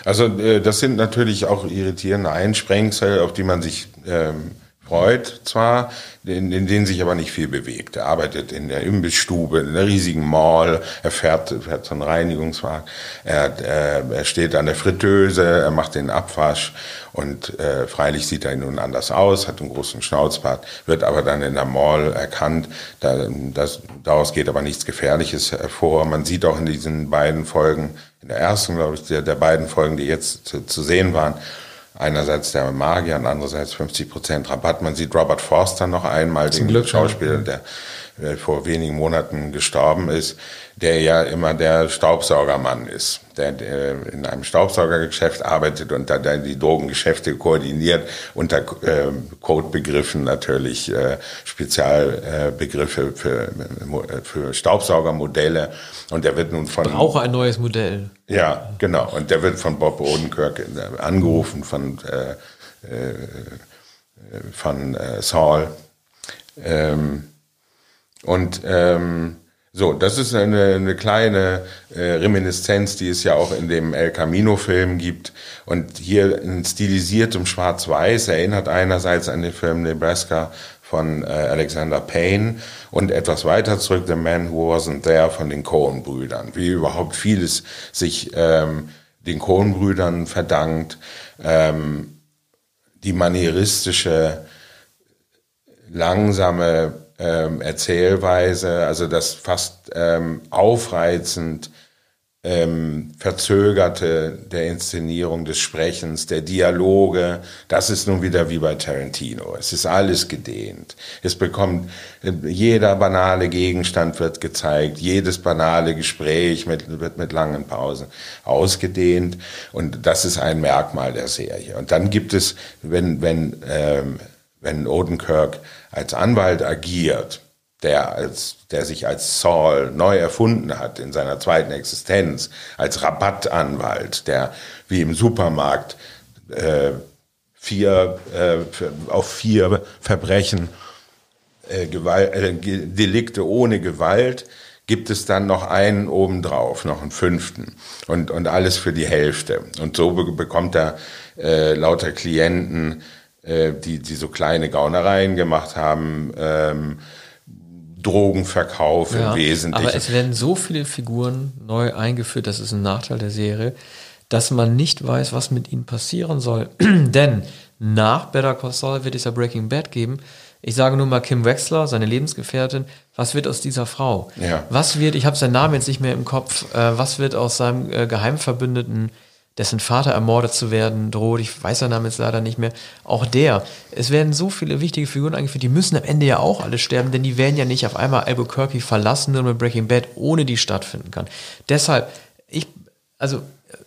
Also äh, das sind natürlich auch irritierende Einsprengsel, auf die man sich ähm, Freud zwar, in, in denen sich aber nicht viel bewegt. Er arbeitet in der Imbissstube, in der riesigen Mall, er fährt, fährt so einen Reinigungswagen, er, er, er steht an der Fritteuse, er macht den Abwasch und äh, freilich sieht er nun anders aus, hat einen großen Schnauzbart, wird aber dann in der Mall erkannt. Da, das, daraus geht aber nichts Gefährliches hervor. Man sieht auch in diesen beiden Folgen, in der ersten, glaube ich, der, der beiden Folgen, die jetzt zu, zu sehen waren, einerseits der Magier und andererseits 50 Prozent Rabatt. Man sieht Robert Forster noch einmal, Zum den Glück, Schauspieler, der vor wenigen Monaten gestorben ist, der ja immer der Staubsaugermann ist, der, der in einem Staubsaugergeschäft arbeitet und da die Drogengeschäfte koordiniert unter äh, Codebegriffen natürlich äh, Spezialbegriffe äh, für, für Staubsaugermodelle. Und der wird nun von brauche ein neues Modell. Ja, genau. Und der wird von Bob Odenkirk äh, angerufen von äh, von Saul. Ähm, und ähm, so, das ist eine, eine kleine äh, Reminiszenz, die es ja auch in dem El Camino-Film gibt. Und hier in stilisiertem Schwarz-Weiß erinnert einerseits an den Film Nebraska von äh, Alexander Payne und etwas weiter zurück The Man Who Wasn't There von den Coen-Brüdern. Wie überhaupt vieles sich ähm, den Coen-Brüdern verdankt. Ähm, die manieristische, langsame ähm, Erzählweise, also das fast ähm, aufreizend ähm, verzögerte der Inszenierung des Sprechens, der Dialoge, das ist nun wieder wie bei Tarantino. Es ist alles gedehnt. Es bekommt, äh, jeder banale Gegenstand wird gezeigt, jedes banale Gespräch mit, wird mit langen Pausen ausgedehnt und das ist ein Merkmal der Serie. Und dann gibt es, wenn, wenn, ähm, wenn Odenkirk als Anwalt agiert, der, als, der sich als Saul neu erfunden hat in seiner zweiten Existenz, als Rabattanwalt, der wie im Supermarkt äh, vier, äh, auf vier Verbrechen, äh, Gewalt, äh, Delikte ohne Gewalt, gibt es dann noch einen obendrauf, noch einen fünften und, und alles für die Hälfte. Und so bekommt er äh, lauter Klienten, äh, die, die so kleine Gaunereien gemacht haben, ähm, Drogenverkauf ja, im Wesentlichen. Aber es werden so viele Figuren neu eingeführt, das ist ein Nachteil der Serie, dass man nicht weiß, was mit ihnen passieren soll. [clears throat] Denn nach Better Call Saul wird es ja Breaking Bad geben. Ich sage nur mal Kim Wexler, seine Lebensgefährtin. Was wird aus dieser Frau? Ja. Was wird, ich habe seinen Namen jetzt nicht mehr im Kopf, äh, was wird aus seinem äh, Geheimverbündeten dessen Vater ermordet zu werden droht. Ich weiß seinen Namen jetzt leider nicht mehr. Auch der. Es werden so viele wichtige Figuren eingeführt, die müssen am Ende ja auch alle sterben, denn die werden ja nicht auf einmal Albuquerque verlassen, nur mit Breaking Bad, ohne die stattfinden kann. Deshalb, ich, also,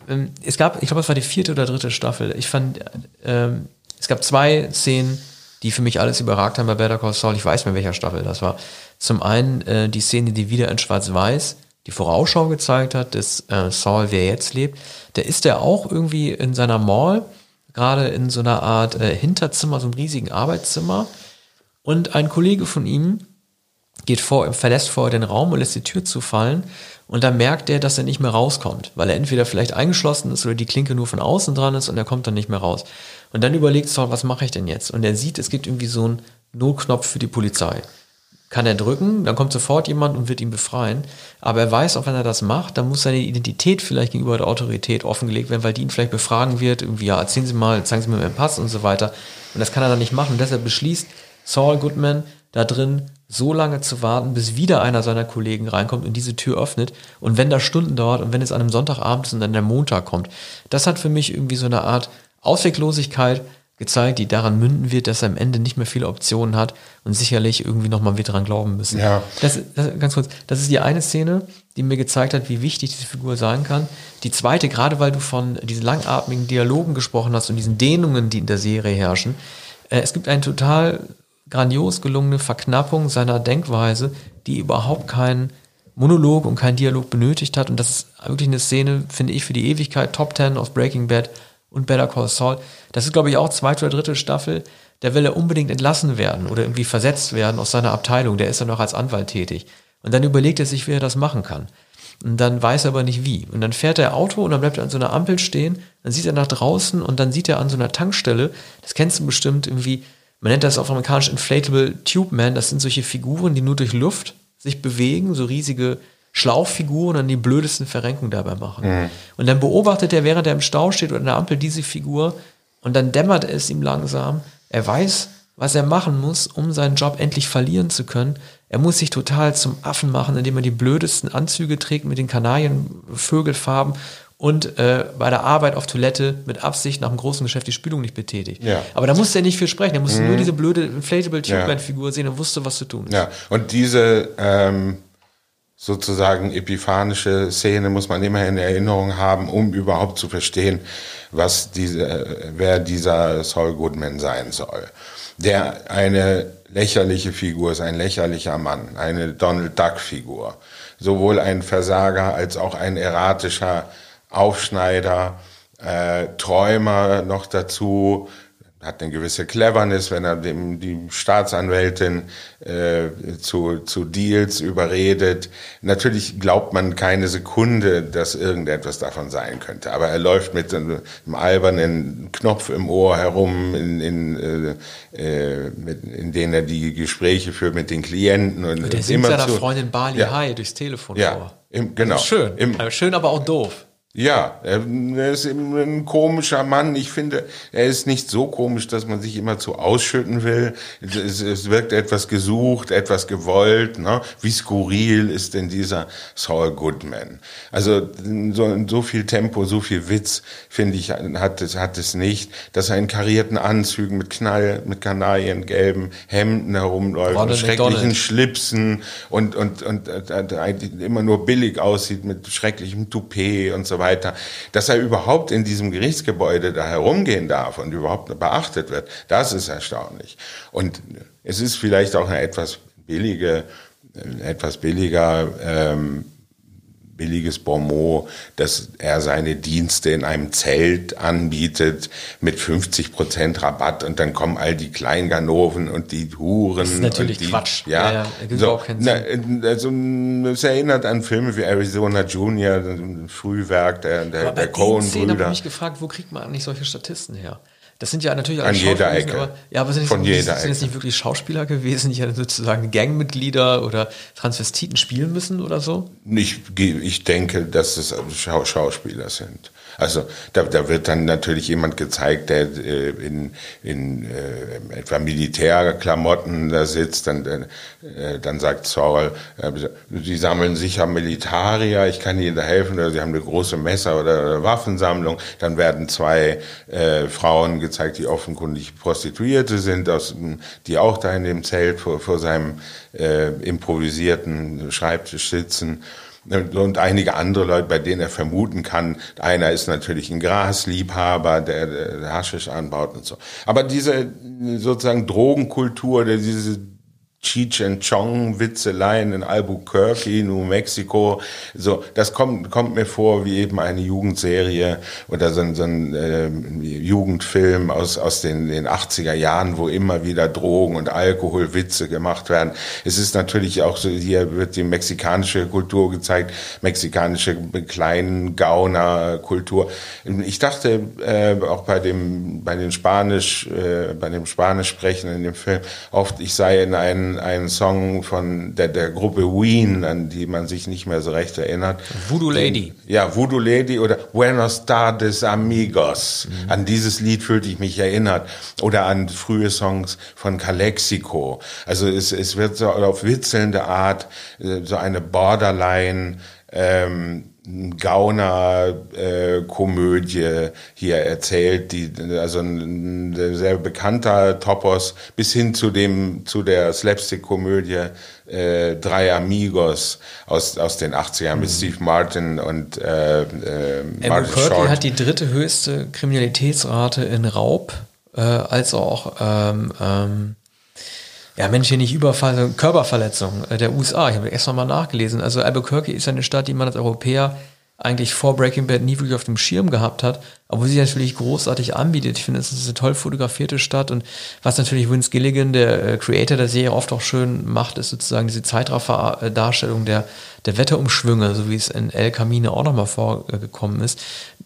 ähm, es gab, ich glaube, es war die vierte oder dritte Staffel. Ich fand, ähm, es gab zwei Szenen, die für mich alles überragt haben bei Better Call Saul. Ich weiß mehr, welcher Staffel das war. Zum einen äh, die Szene, die wieder in Schwarz-Weiß die Vorausschau gezeigt hat, des äh, Saul, wer jetzt lebt, der ist ja auch irgendwie in seiner Mall, gerade in so einer Art äh, Hinterzimmer, so einem riesigen Arbeitszimmer. Und ein Kollege von ihm geht vor, verlässt vorher den Raum und lässt die Tür zufallen. Und dann merkt er, dass er nicht mehr rauskommt, weil er entweder vielleicht eingeschlossen ist oder die Klinke nur von außen dran ist und er kommt dann nicht mehr raus. Und dann überlegt Saul, was mache ich denn jetzt? Und er sieht, es gibt irgendwie so einen Notknopf für die Polizei kann er drücken, dann kommt sofort jemand und wird ihn befreien. Aber er weiß auch, wenn er das macht, dann muss seine Identität vielleicht gegenüber der Autorität offengelegt werden, weil die ihn vielleicht befragen wird, irgendwie, ja, erzählen Sie mal, zeigen Sie mir Ihren Pass und so weiter. Und das kann er dann nicht machen. Und deshalb beschließt Saul Goodman da drin, so lange zu warten, bis wieder einer seiner Kollegen reinkommt und diese Tür öffnet. Und wenn das Stunden dauert und wenn es an einem Sonntagabend ist und dann der Montag kommt, das hat für mich irgendwie so eine Art Ausweglosigkeit, gezeigt, die daran münden wird, dass er am Ende nicht mehr viele Optionen hat und sicherlich irgendwie nochmal wieder dran glauben müssen. Ja. Das, das, ganz kurz, das ist die eine Szene, die mir gezeigt hat, wie wichtig diese Figur sein kann. Die zweite, gerade weil du von diesen langatmigen Dialogen gesprochen hast und diesen Dehnungen, die in der Serie herrschen, äh, es gibt eine total grandios gelungene Verknappung seiner Denkweise, die überhaupt keinen Monolog und keinen Dialog benötigt hat. Und das ist wirklich eine Szene, finde ich, für die Ewigkeit. Top Ten aus Breaking Bad und Better Call Saul. Das ist, glaube ich, auch zweite oder dritte Staffel. Da will er unbedingt entlassen werden oder irgendwie versetzt werden aus seiner Abteilung. Der ist ja noch als Anwalt tätig. Und dann überlegt er sich, wie er das machen kann. Und dann weiß er aber nicht wie. Und dann fährt er Auto und dann bleibt er an so einer Ampel stehen. Dann sieht er nach draußen und dann sieht er an so einer Tankstelle, das kennst du bestimmt irgendwie, man nennt das auf amerikanisch Inflatable Tube Man. Das sind solche Figuren, die nur durch Luft sich bewegen, so riesige Schlauchfiguren und die blödesten Verrenkungen dabei machen. Mhm. Und dann beobachtet er, während er im Stau steht oder in der Ampel, diese Figur und dann dämmert es ihm langsam. Er weiß, was er machen muss, um seinen Job endlich verlieren zu können. Er muss sich total zum Affen machen, indem er die blödesten Anzüge trägt mit den Kanarienvögelfarben und äh, bei der Arbeit auf Toilette mit Absicht nach einem großen Geschäft die Spülung nicht betätigt. Ja. Aber da musste er nicht viel sprechen. Er musste mhm. nur diese blöde Inflatable Tube Figur sehen und wusste, was zu tun ist. Ja, und diese ähm, sozusagen epiphanische Szene muss man immer in Erinnerung haben, um überhaupt zu verstehen, was diese, wer dieser Saul Goodman sein soll. Der eine lächerliche Figur ist, ein lächerlicher Mann, eine Donald Duck Figur. Sowohl ein Versager als auch ein erratischer Aufschneider, äh, Träumer noch dazu, hat eine gewisse Cleverness, wenn er dem, die Staatsanwältin äh, zu, zu Deals überredet. Natürlich glaubt man keine Sekunde, dass irgendetwas davon sein könnte. Aber er läuft mit einem albernen Knopf im Ohr herum, in, in, äh, äh mit, in denen er die Gespräche führt mit den Klienten. Und, und der singt seiner zu, Freundin Bali ja, High durchs Telefon ja, vor. Im, genau. Schön. Im, schön, aber auch doof. Ja, er ist ein komischer Mann. Ich finde, er ist nicht so komisch, dass man sich immer zu ausschütten will. Es, es wirkt etwas gesucht, etwas gewollt. Ne? Wie skurril ist denn dieser Saul Goodman? Also so, so viel Tempo, so viel Witz, finde ich, hat es, hat es nicht. Dass er in karierten Anzügen mit Knall, mit Kanarien, gelben Hemden herumläuft, mit schrecklichen Schlipsen und, und, und, und, und immer nur billig aussieht mit schrecklichem Toupet und so weiter weiter, dass er überhaupt in diesem Gerichtsgebäude da herumgehen darf und überhaupt beachtet wird, das ist erstaunlich. Und es ist vielleicht auch eine etwas billige, etwas billiger ähm, billiges Bonmot, dass er seine Dienste in einem Zelt anbietet mit 50 Prozent Rabatt und dann kommen all die Kleinganoven und die Huren. Das ist natürlich die, Quatsch. Ja, ja, ja so, na, also, es erinnert an Filme wie Arizona Junior, Frühwerk der, der, der Coen-Brüder. Ich habe mich gefragt, wo kriegt man eigentlich solche Statisten her? Das sind ja natürlich alle An jeder Ecke. Aber, ja, aber sind, Von nicht, jeder sind jetzt nicht wirklich Schauspieler gewesen, die ja sozusagen Gangmitglieder oder Transvestiten spielen müssen oder so? Ich, ich denke, dass es Schauspieler sind. Also da, da wird dann natürlich jemand gezeigt, der äh, in, in äh, etwa Militärklamotten da sitzt, dann, äh, dann sagt Saul, äh, sie sammeln sicher Militarier, ich kann ihnen da helfen, oder sie haben eine große Messer- oder, oder Waffensammlung. Dann werden zwei äh, Frauen gezeigt, die offenkundig Prostituierte sind, aus, die auch da in dem Zelt vor, vor seinem äh, improvisierten Schreibtisch sitzen und einige andere Leute, bei denen er vermuten kann, einer ist natürlich ein Grasliebhaber, der, der Haschisch anbaut und so. Aber diese sozusagen Drogenkultur, diese Cheech and Chong Witzeleien in Albuquerque, New Mexico. So, das kommt, kommt mir vor wie eben eine Jugendserie oder so ein, so ein äh, Jugendfilm aus, aus den, den 80er Jahren, wo immer wieder Drogen und Alkoholwitze gemacht werden. Es ist natürlich auch so, hier wird die mexikanische Kultur gezeigt, mexikanische kleinen Gauner-Kultur. Ich dachte äh, auch bei dem, bei den Spanisch, äh, bei dem Spanisch sprechen in dem Film oft, ich sei in einem ein, Song von der, der Gruppe Ween, an die man sich nicht mehr so recht erinnert. Voodoo Lady. Ja, Voodoo Lady oder Buenos Tardes Amigos. Mhm. An dieses Lied fühlte ich mich erinnert. Oder an frühe Songs von Calexico. Also es, es wird so auf witzelnde Art äh, so eine Borderline ähm, Gauner-Komödie äh, hier erzählt, die also ein, sehr bekannter Topos bis hin zu dem zu der Slapstick-Komödie äh, Drei Amigos aus aus den 80ern mhm. mit Steve Martin und äh, äh, Martin Short. hat die dritte höchste Kriminalitätsrate in Raub äh, als auch ähm, ähm, ja, Mensch, hier nicht Überfall, Körperverletzung äh, der USA. Ich habe erst mal nachgelesen. Also Albuquerque ist eine Stadt, die man als Europäer eigentlich vor Breaking Bad nie wirklich auf dem Schirm gehabt hat, aber sie natürlich großartig anbietet. Ich finde, es ist eine toll fotografierte Stadt und was natürlich Vince Gilligan, der äh, Creator der Serie, oft auch schön macht, ist sozusagen diese Zeitraffer-Darstellung der, der Wetterumschwünge, so wie es in El Camino auch nochmal vorgekommen ist.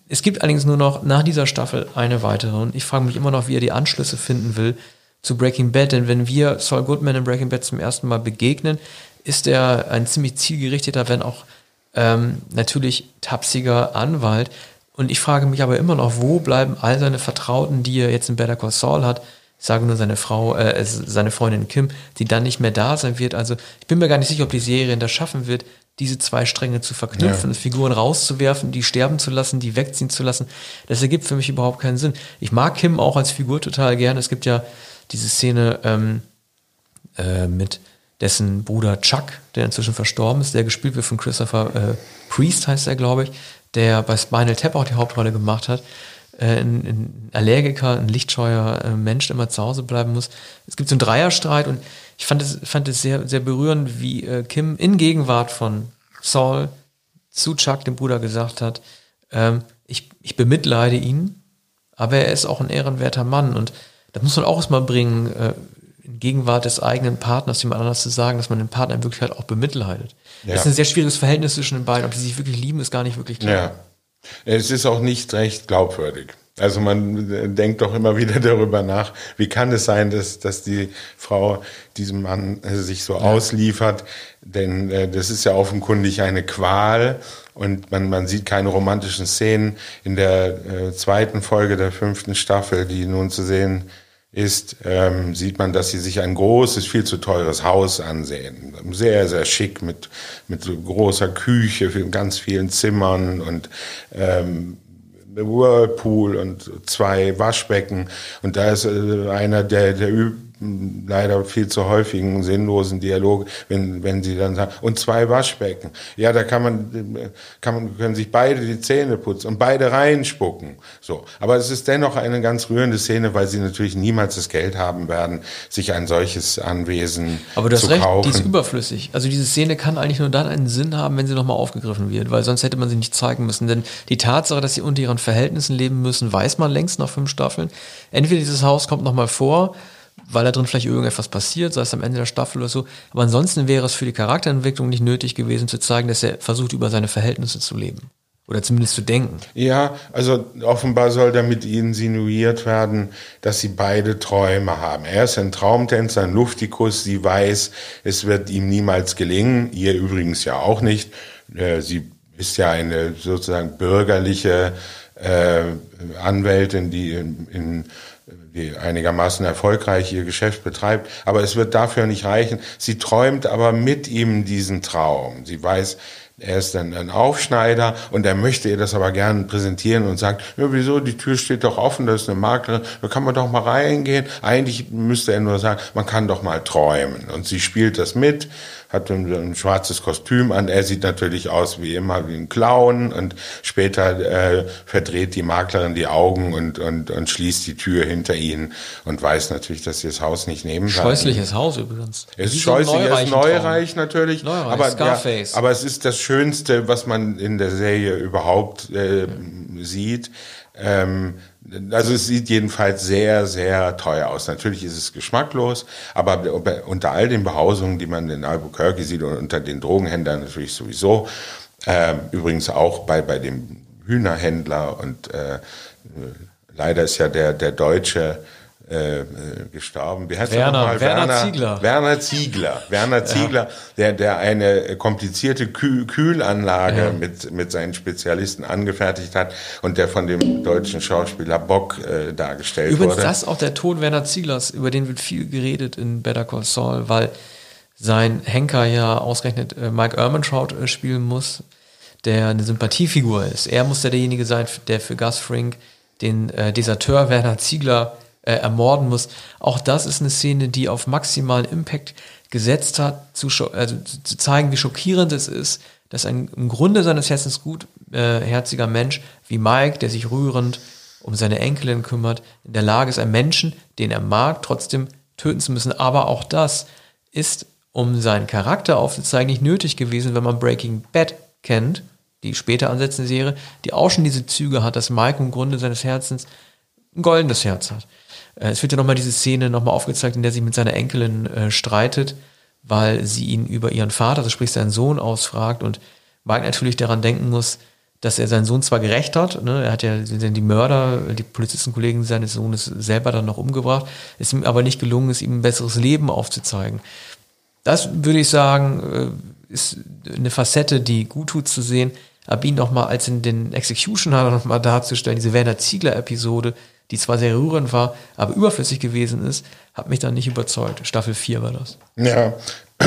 Es gibt allerdings nur noch nach dieser Staffel eine weitere und ich frage mich immer noch, wie er die Anschlüsse finden will zu Breaking Bad, denn wenn wir Saul Goodman in Breaking Bad zum ersten Mal begegnen, ist er ein ziemlich zielgerichteter, wenn auch ähm, natürlich tapsiger Anwalt. Und ich frage mich aber immer noch, wo bleiben all seine Vertrauten, die er jetzt in Better Call Saul hat? Ich sage nur seine Frau, äh, seine Freundin Kim, die dann nicht mehr da sein wird. Also ich bin mir gar nicht sicher, ob die Serie das schaffen wird, diese zwei Stränge zu verknüpfen, ja. Figuren rauszuwerfen, die sterben zu lassen, die wegziehen zu lassen. Das ergibt für mich überhaupt keinen Sinn. Ich mag Kim auch als Figur total gerne. Es gibt ja diese Szene ähm, äh, mit dessen Bruder Chuck, der inzwischen verstorben ist, der gespielt wird von Christopher äh, Priest, heißt er, glaube ich, der bei Spinal Tap auch die Hauptrolle gemacht hat. Äh, ein, ein Allergiker, ein lichtscheuer äh, Mensch, der immer zu Hause bleiben muss. Es gibt so einen Dreierstreit und ich fand es, fand es sehr, sehr berührend, wie äh, Kim in Gegenwart von Saul zu Chuck, dem Bruder, gesagt hat, ähm, ich, ich bemitleide ihn, aber er ist auch ein ehrenwerter Mann und das muss man auch erstmal bringen, äh, in Gegenwart des eigenen Partners jemand anders zu sagen, dass man den Partner in Wirklichkeit auch bemitleidet. Ja. Das ist ein sehr schwieriges Verhältnis zwischen den beiden. Ob die sich wirklich lieben, ist gar nicht wirklich klar. Ja. Es ist auch nicht recht glaubwürdig. Also man denkt doch immer wieder [laughs] darüber nach, wie kann es sein, dass, dass die Frau diesem Mann äh, sich so ja. ausliefert. Denn äh, das ist ja offenkundig eine Qual und man, man sieht keine romantischen Szenen. In der äh, zweiten Folge der fünften Staffel, die nun zu sehen ist, ähm, sieht man, dass sie sich ein großes, viel zu teures Haus ansehen. Sehr, sehr schick mit, mit so großer Küche, ganz vielen Zimmern und ähm, Whirlpool und zwei Waschbecken. Und da ist äh, einer der, der leider viel zu häufigen sinnlosen Dialog, wenn, wenn sie dann sagen, und zwei Waschbecken. Ja, da kann man, kann man, können sich beide die Zähne putzen und beide reinspucken. So. Aber es ist dennoch eine ganz rührende Szene, weil sie natürlich niemals das Geld haben werden, sich ein solches Anwesen Aber du hast recht, kaufen. die ist überflüssig. Also diese Szene kann eigentlich nur dann einen Sinn haben, wenn sie nochmal aufgegriffen wird, weil sonst hätte man sie nicht zeigen müssen. Denn die Tatsache, dass sie unter ihren Verhältnissen leben müssen, weiß man längst nach fünf Staffeln. Entweder dieses Haus kommt nochmal vor, weil da drin vielleicht irgendetwas passiert, sei es am Ende der Staffel oder so. Aber ansonsten wäre es für die Charakterentwicklung nicht nötig gewesen, zu zeigen, dass er versucht, über seine Verhältnisse zu leben. Oder zumindest zu denken. Ja, also offenbar soll damit insinuiert werden, dass sie beide Träume haben. Er ist ein Traumtänzer, ein Luftikus. Sie weiß, es wird ihm niemals gelingen. Ihr übrigens ja auch nicht. Äh, sie ist ja eine sozusagen bürgerliche äh, Anwältin, die in, in einigermaßen erfolgreich ihr Geschäft betreibt, aber es wird dafür nicht reichen. Sie träumt aber mit ihm diesen Traum. Sie weiß, er ist dann ein Aufschneider und er möchte ihr das aber gerne präsentieren und sagt, ja, wieso, die Tür steht doch offen, da ist eine Maklerin, da kann man doch mal reingehen. Eigentlich müsste er nur sagen, man kann doch mal träumen. Und sie spielt das mit hat ein, ein, schwarzes Kostüm an. Er sieht natürlich aus wie immer wie ein Clown und später äh, verdreht die Maklerin die Augen und, und, und schließt die Tür hinter ihnen und weiß natürlich, dass sie das Haus nicht nehmen kann. Scheußliches Haus übrigens. Es ist scheußlich, es ist neureich natürlich, neureich, aber, Scarface. Ja, aber es ist das Schönste, was man in der Serie überhaupt äh, ja. sieht. Ähm, also es sieht jedenfalls sehr, sehr teuer aus. Natürlich ist es geschmacklos, aber unter all den Behausungen, die man in Albuquerque sieht und unter den Drogenhändlern natürlich sowieso, äh, übrigens auch bei, bei dem Hühnerhändler und äh, leider ist ja der, der deutsche äh, gestorben. Wie heißt Werner, er Werner, Werner Ziegler. Werner Ziegler. Werner Ziegler, ja. der, der eine komplizierte Kühl Kühlanlage ja. mit, mit seinen Spezialisten angefertigt hat und der von dem deutschen Schauspieler Bock äh, dargestellt Übrigens, wurde. Übrigens, das ist auch der Tod Werner Zieglers, über den wird viel geredet in Better Call Saul, weil sein Henker ja ausgerechnet äh, Mike Ehrmantraut äh, spielen muss, der eine Sympathiefigur ist. Er muss ja derjenige sein, der für Gus Frink den äh, Deserteur Werner Ziegler äh, ermorden muss. Auch das ist eine Szene, die auf maximalen Impact gesetzt hat, zu, also zu zeigen, wie schockierend es ist, dass ein im Grunde seines Herzens gut äh, Mensch wie Mike, der sich rührend um seine Enkelin kümmert, in der Lage ist, einen Menschen, den er mag, trotzdem töten zu müssen. Aber auch das ist, um seinen Charakter aufzuzeigen, nicht nötig gewesen, wenn man Breaking Bad kennt, die später ansetzende Serie, die auch schon diese Züge hat, dass Mike im Grunde seines Herzens ein goldenes Herz hat. Äh, es wird ja nochmal diese Szene nochmal aufgezeigt, in der sie mit seiner Enkelin äh, streitet, weil sie ihn über ihren Vater, also sprich seinen Sohn, ausfragt und Mike natürlich daran denken muss, dass er seinen Sohn zwar gerecht hat, ne, er hat ja die Mörder, die Polizistenkollegen seines Sohnes selber dann noch umgebracht, ist ihm aber nicht gelungen, es ihm ein besseres Leben aufzuzeigen. Das würde ich sagen, äh, ist eine Facette, die gut tut zu sehen, aber ihn nochmal als in den Executioner nochmal darzustellen, diese Werner Ziegler-Episode, die zwar sehr rührend war, aber überflüssig gewesen ist, hat mich dann nicht überzeugt. Staffel 4 war das. Ja, [clears throat]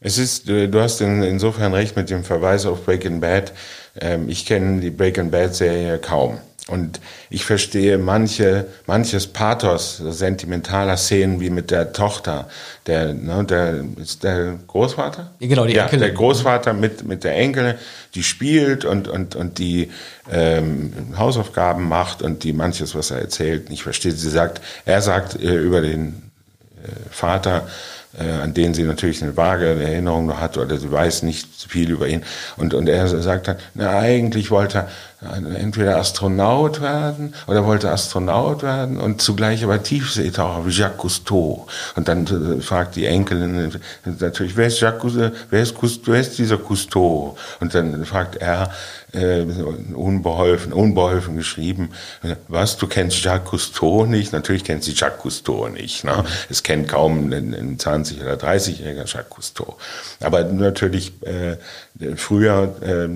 es ist, du hast in, insofern recht mit dem Verweis auf Breaking Bad. Ähm, ich kenne die Breaking Bad Serie kaum. Und ich verstehe manche, manches Pathos sentimentaler Szenen wie mit der Tochter. Der, ne, der ist der Großvater? Genau, die ja, Enkelin. Der Großvater mit, mit der Enkelin, die spielt und, und, und die ähm, Hausaufgaben macht und die manches, was er erzählt, nicht versteht. Sie sagt, er sagt äh, über den äh, Vater, äh, an den sie natürlich eine vage Erinnerung noch hat oder sie weiß nicht viel über ihn. Und, und er sagt dann, na, eigentlich wollte er entweder Astronaut werden oder wollte Astronaut werden und zugleich aber Tiefseetaucher wie Jacques Cousteau. Und dann äh, fragt die Enkelin natürlich, wer ist, Jacques, wer ist, Cousteau, wer ist dieser Cousteau? Und dann fragt er, äh, unbeholfen, unbeholfen geschrieben. Was, du kennst Jacques Cousteau nicht? Natürlich kennt sie Jacques Cousteau nicht. Ne? Es kennt kaum ein, ein 20- oder 30-jähriger Jacques Cousteau. Aber natürlich äh, früher äh,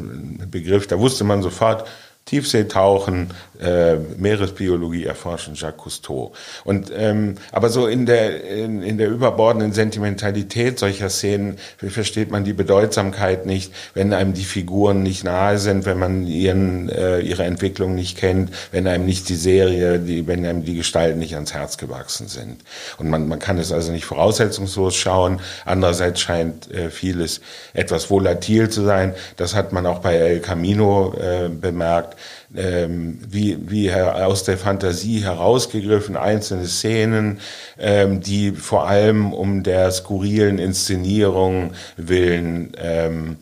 Begriff, da wusste man sofort, Tiefseetauchen, äh, Meeresbiologie erforschen, Jacques Cousteau. Und ähm, aber so in der in, in der überbordenden Sentimentalität solcher Szenen versteht man die Bedeutsamkeit nicht, wenn einem die Figuren nicht nahe sind, wenn man ihren äh, ihre Entwicklung nicht kennt, wenn einem nicht die Serie, die wenn einem die Gestalten nicht ans Herz gewachsen sind. Und man man kann es also nicht voraussetzungslos schauen. Andererseits scheint äh, vieles etwas volatil zu sein. Das hat man auch bei El Camino äh, bemerkt ähm, wie, wie aus der Fantasie herausgegriffen einzelne Szenen, ähm, die vor allem um der skurrilen Inszenierung willen ähm,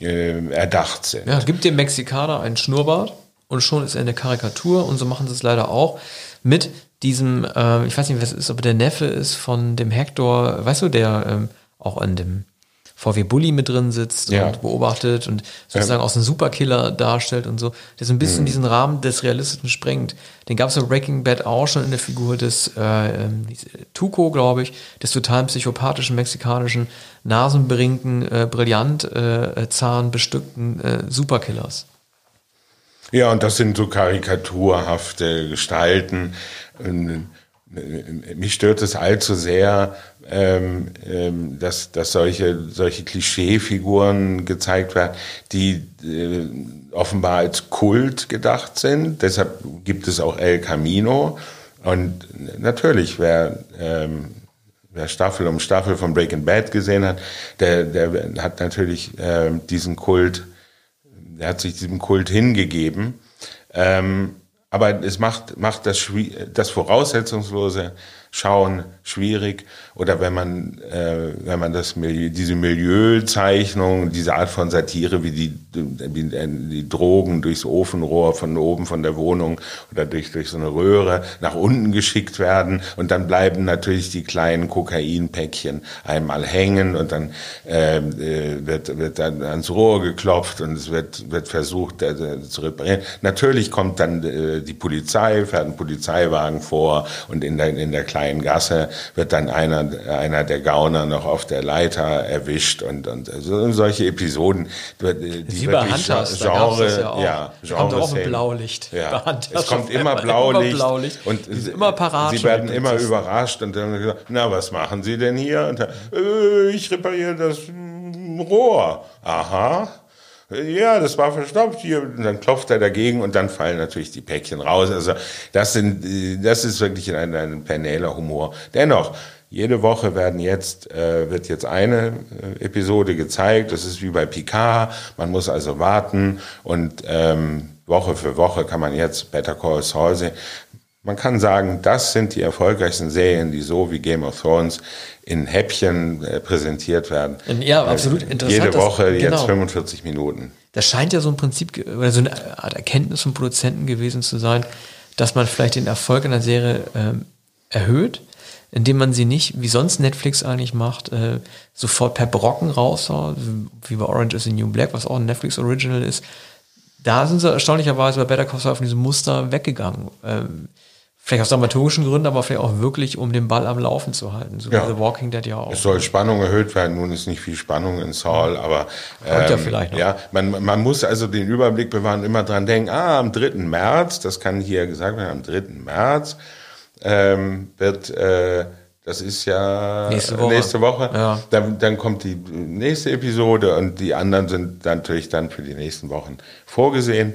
äh, erdacht sind. Ja, gibt dem Mexikaner einen Schnurrbart und schon ist er eine Karikatur und so machen sie es leider auch mit diesem, äh, ich weiß nicht, was es ist, ob der Neffe ist von dem Hector, weißt du, der ähm, auch an dem VW Bully mit drin sitzt ja. und beobachtet und sozusagen ja. aus einem Superkiller darstellt und so, der so ein bisschen mhm. diesen Rahmen des Realistischen sprengt. Den gab es bei Breaking Bad auch schon in der Figur des äh, ähm, Tuco, glaube ich, des totalen psychopathischen mexikanischen, nasenberingten, äh, brillant äh, zahnbestückten äh, Superkillers. Ja, und das sind so karikaturhafte Gestalten. Und, mich stört es allzu sehr, ähm, ähm, dass, dass solche, solche Klischeefiguren gezeigt werden, die äh, offenbar als Kult gedacht sind. Deshalb gibt es auch El Camino. Und natürlich, wer, ähm, wer Staffel um Staffel von Breaking Bad gesehen hat, der, der hat natürlich ähm, diesen Kult, der hat sich diesem Kult hingegeben. Ähm, aber es macht, macht das, das voraussetzungslose Schauen schwierig oder wenn man, äh, wenn man das Milieu, diese Milieuzeichnung, diese Art von Satire, wie die, die, die Drogen durchs Ofenrohr von oben von der Wohnung oder durch, durch so eine Röhre nach unten geschickt werden und dann bleiben natürlich die kleinen Kokainpäckchen einmal hängen und dann äh, äh wird, wird dann ans Rohr geklopft und es wird, wird versucht äh, zu reparieren. Natürlich kommt dann äh, die Polizei, fährt ein Polizeiwagen vor und in der, in der kleinen Gasse wird dann einer einer der Gauner noch auf der Leiter erwischt und, und so, solche Episoden, die Sie wirklich Genre, ja, ja Genre kommt auch ein Blaulicht. Ja. Es kommt immer Blaulicht, immer Blaulicht und sie, immer parat sie werden immer überrascht und dann gesagt, na, was machen Sie denn hier? Und dann, äh, ich repariere das Rohr. Aha. Ja, das war verstopft hier. Und dann klopft er dagegen und dann fallen natürlich die Päckchen raus. Also das sind, das ist wirklich ein, ein penäler Humor. Dennoch, jede Woche werden jetzt, äh, wird jetzt eine äh, Episode gezeigt. Das ist wie bei Picard. Man muss also warten und ähm, Woche für Woche kann man jetzt Better Call Saul sehen. Man kann sagen, das sind die erfolgreichsten Serien, die so wie Game of Thrones in Häppchen äh, präsentiert werden. Ja, absolut äh, interessant. Jede Woche das, genau. jetzt 45 Minuten. Das scheint ja so ein Prinzip oder so eine Art Erkenntnis von Produzenten gewesen zu sein, dass man vielleicht den Erfolg einer Serie ähm, erhöht, indem man sie nicht, wie sonst Netflix eigentlich macht, äh, sofort per Brocken raushaut, wie bei Orange is the New Black, was auch ein Netflix Original ist. Da sind sie erstaunlicherweise bei Better Call Saul von diesem Muster weggegangen. Ähm, vielleicht aus dramaturgischen Gründen, aber vielleicht auch wirklich, um den Ball am Laufen zu halten. So ja. wie The Walking Dead ja auch. Es soll Spannung erhöht werden. Nun ist nicht viel Spannung in Saul, aber ähm, ja, vielleicht noch. ja man, man muss also den Überblick bewahren, immer dran denken, ah, am 3. März, das kann hier gesagt werden, am 3. März ähm, wird, äh, das ist ja nächste Woche, nächste Woche. Ja. Dann, dann kommt die nächste Episode und die anderen sind natürlich dann für die nächsten Wochen vorgesehen.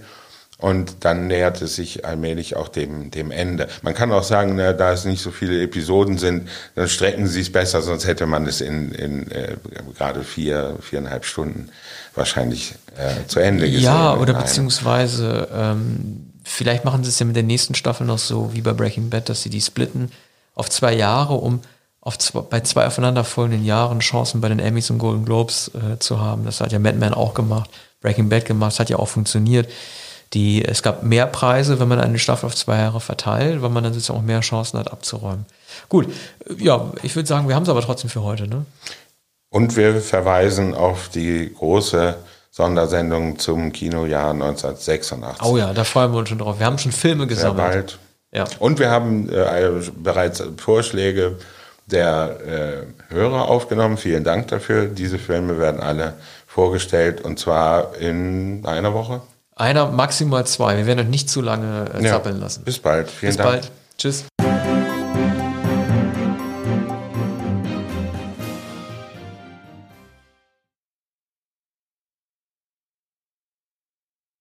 Und dann nähert es sich allmählich auch dem, dem Ende. Man kann auch sagen, na, da es nicht so viele Episoden sind, dann strecken sie es besser, sonst hätte man es in, in äh, gerade vier, viereinhalb Stunden wahrscheinlich äh, zu Ende gesehen. Ja, oder beziehungsweise ähm, vielleicht machen sie es ja mit der nächsten Staffel noch so wie bei Breaking Bad, dass sie die splitten auf zwei Jahre, um auf zwei, bei zwei aufeinanderfolgenden Jahren Chancen bei den Emmys und Golden Globes äh, zu haben. Das hat ja Mad Men auch gemacht, Breaking Bad gemacht, das hat ja auch funktioniert. Die, es gab mehr Preise, wenn man eine Staffel auf zwei Jahre verteilt, weil man dann sozusagen auch mehr Chancen hat abzuräumen. Gut, ja, ich würde sagen, wir haben es aber trotzdem für heute. Ne? Und wir verweisen auf die große Sondersendung zum Kinojahr 1986. Oh ja, da freuen wir uns schon drauf. Wir haben schon Filme gesammelt. Sehr bald. Ja. Und wir haben äh, bereits Vorschläge der äh, Hörer aufgenommen. Vielen Dank dafür. Diese Filme werden alle vorgestellt und zwar in einer Woche. Einer, maximal zwei. Wir werden euch nicht zu lange äh, zappeln ja, lassen. Bis bald. Vielen bis Dank. Bis bald. Tschüss.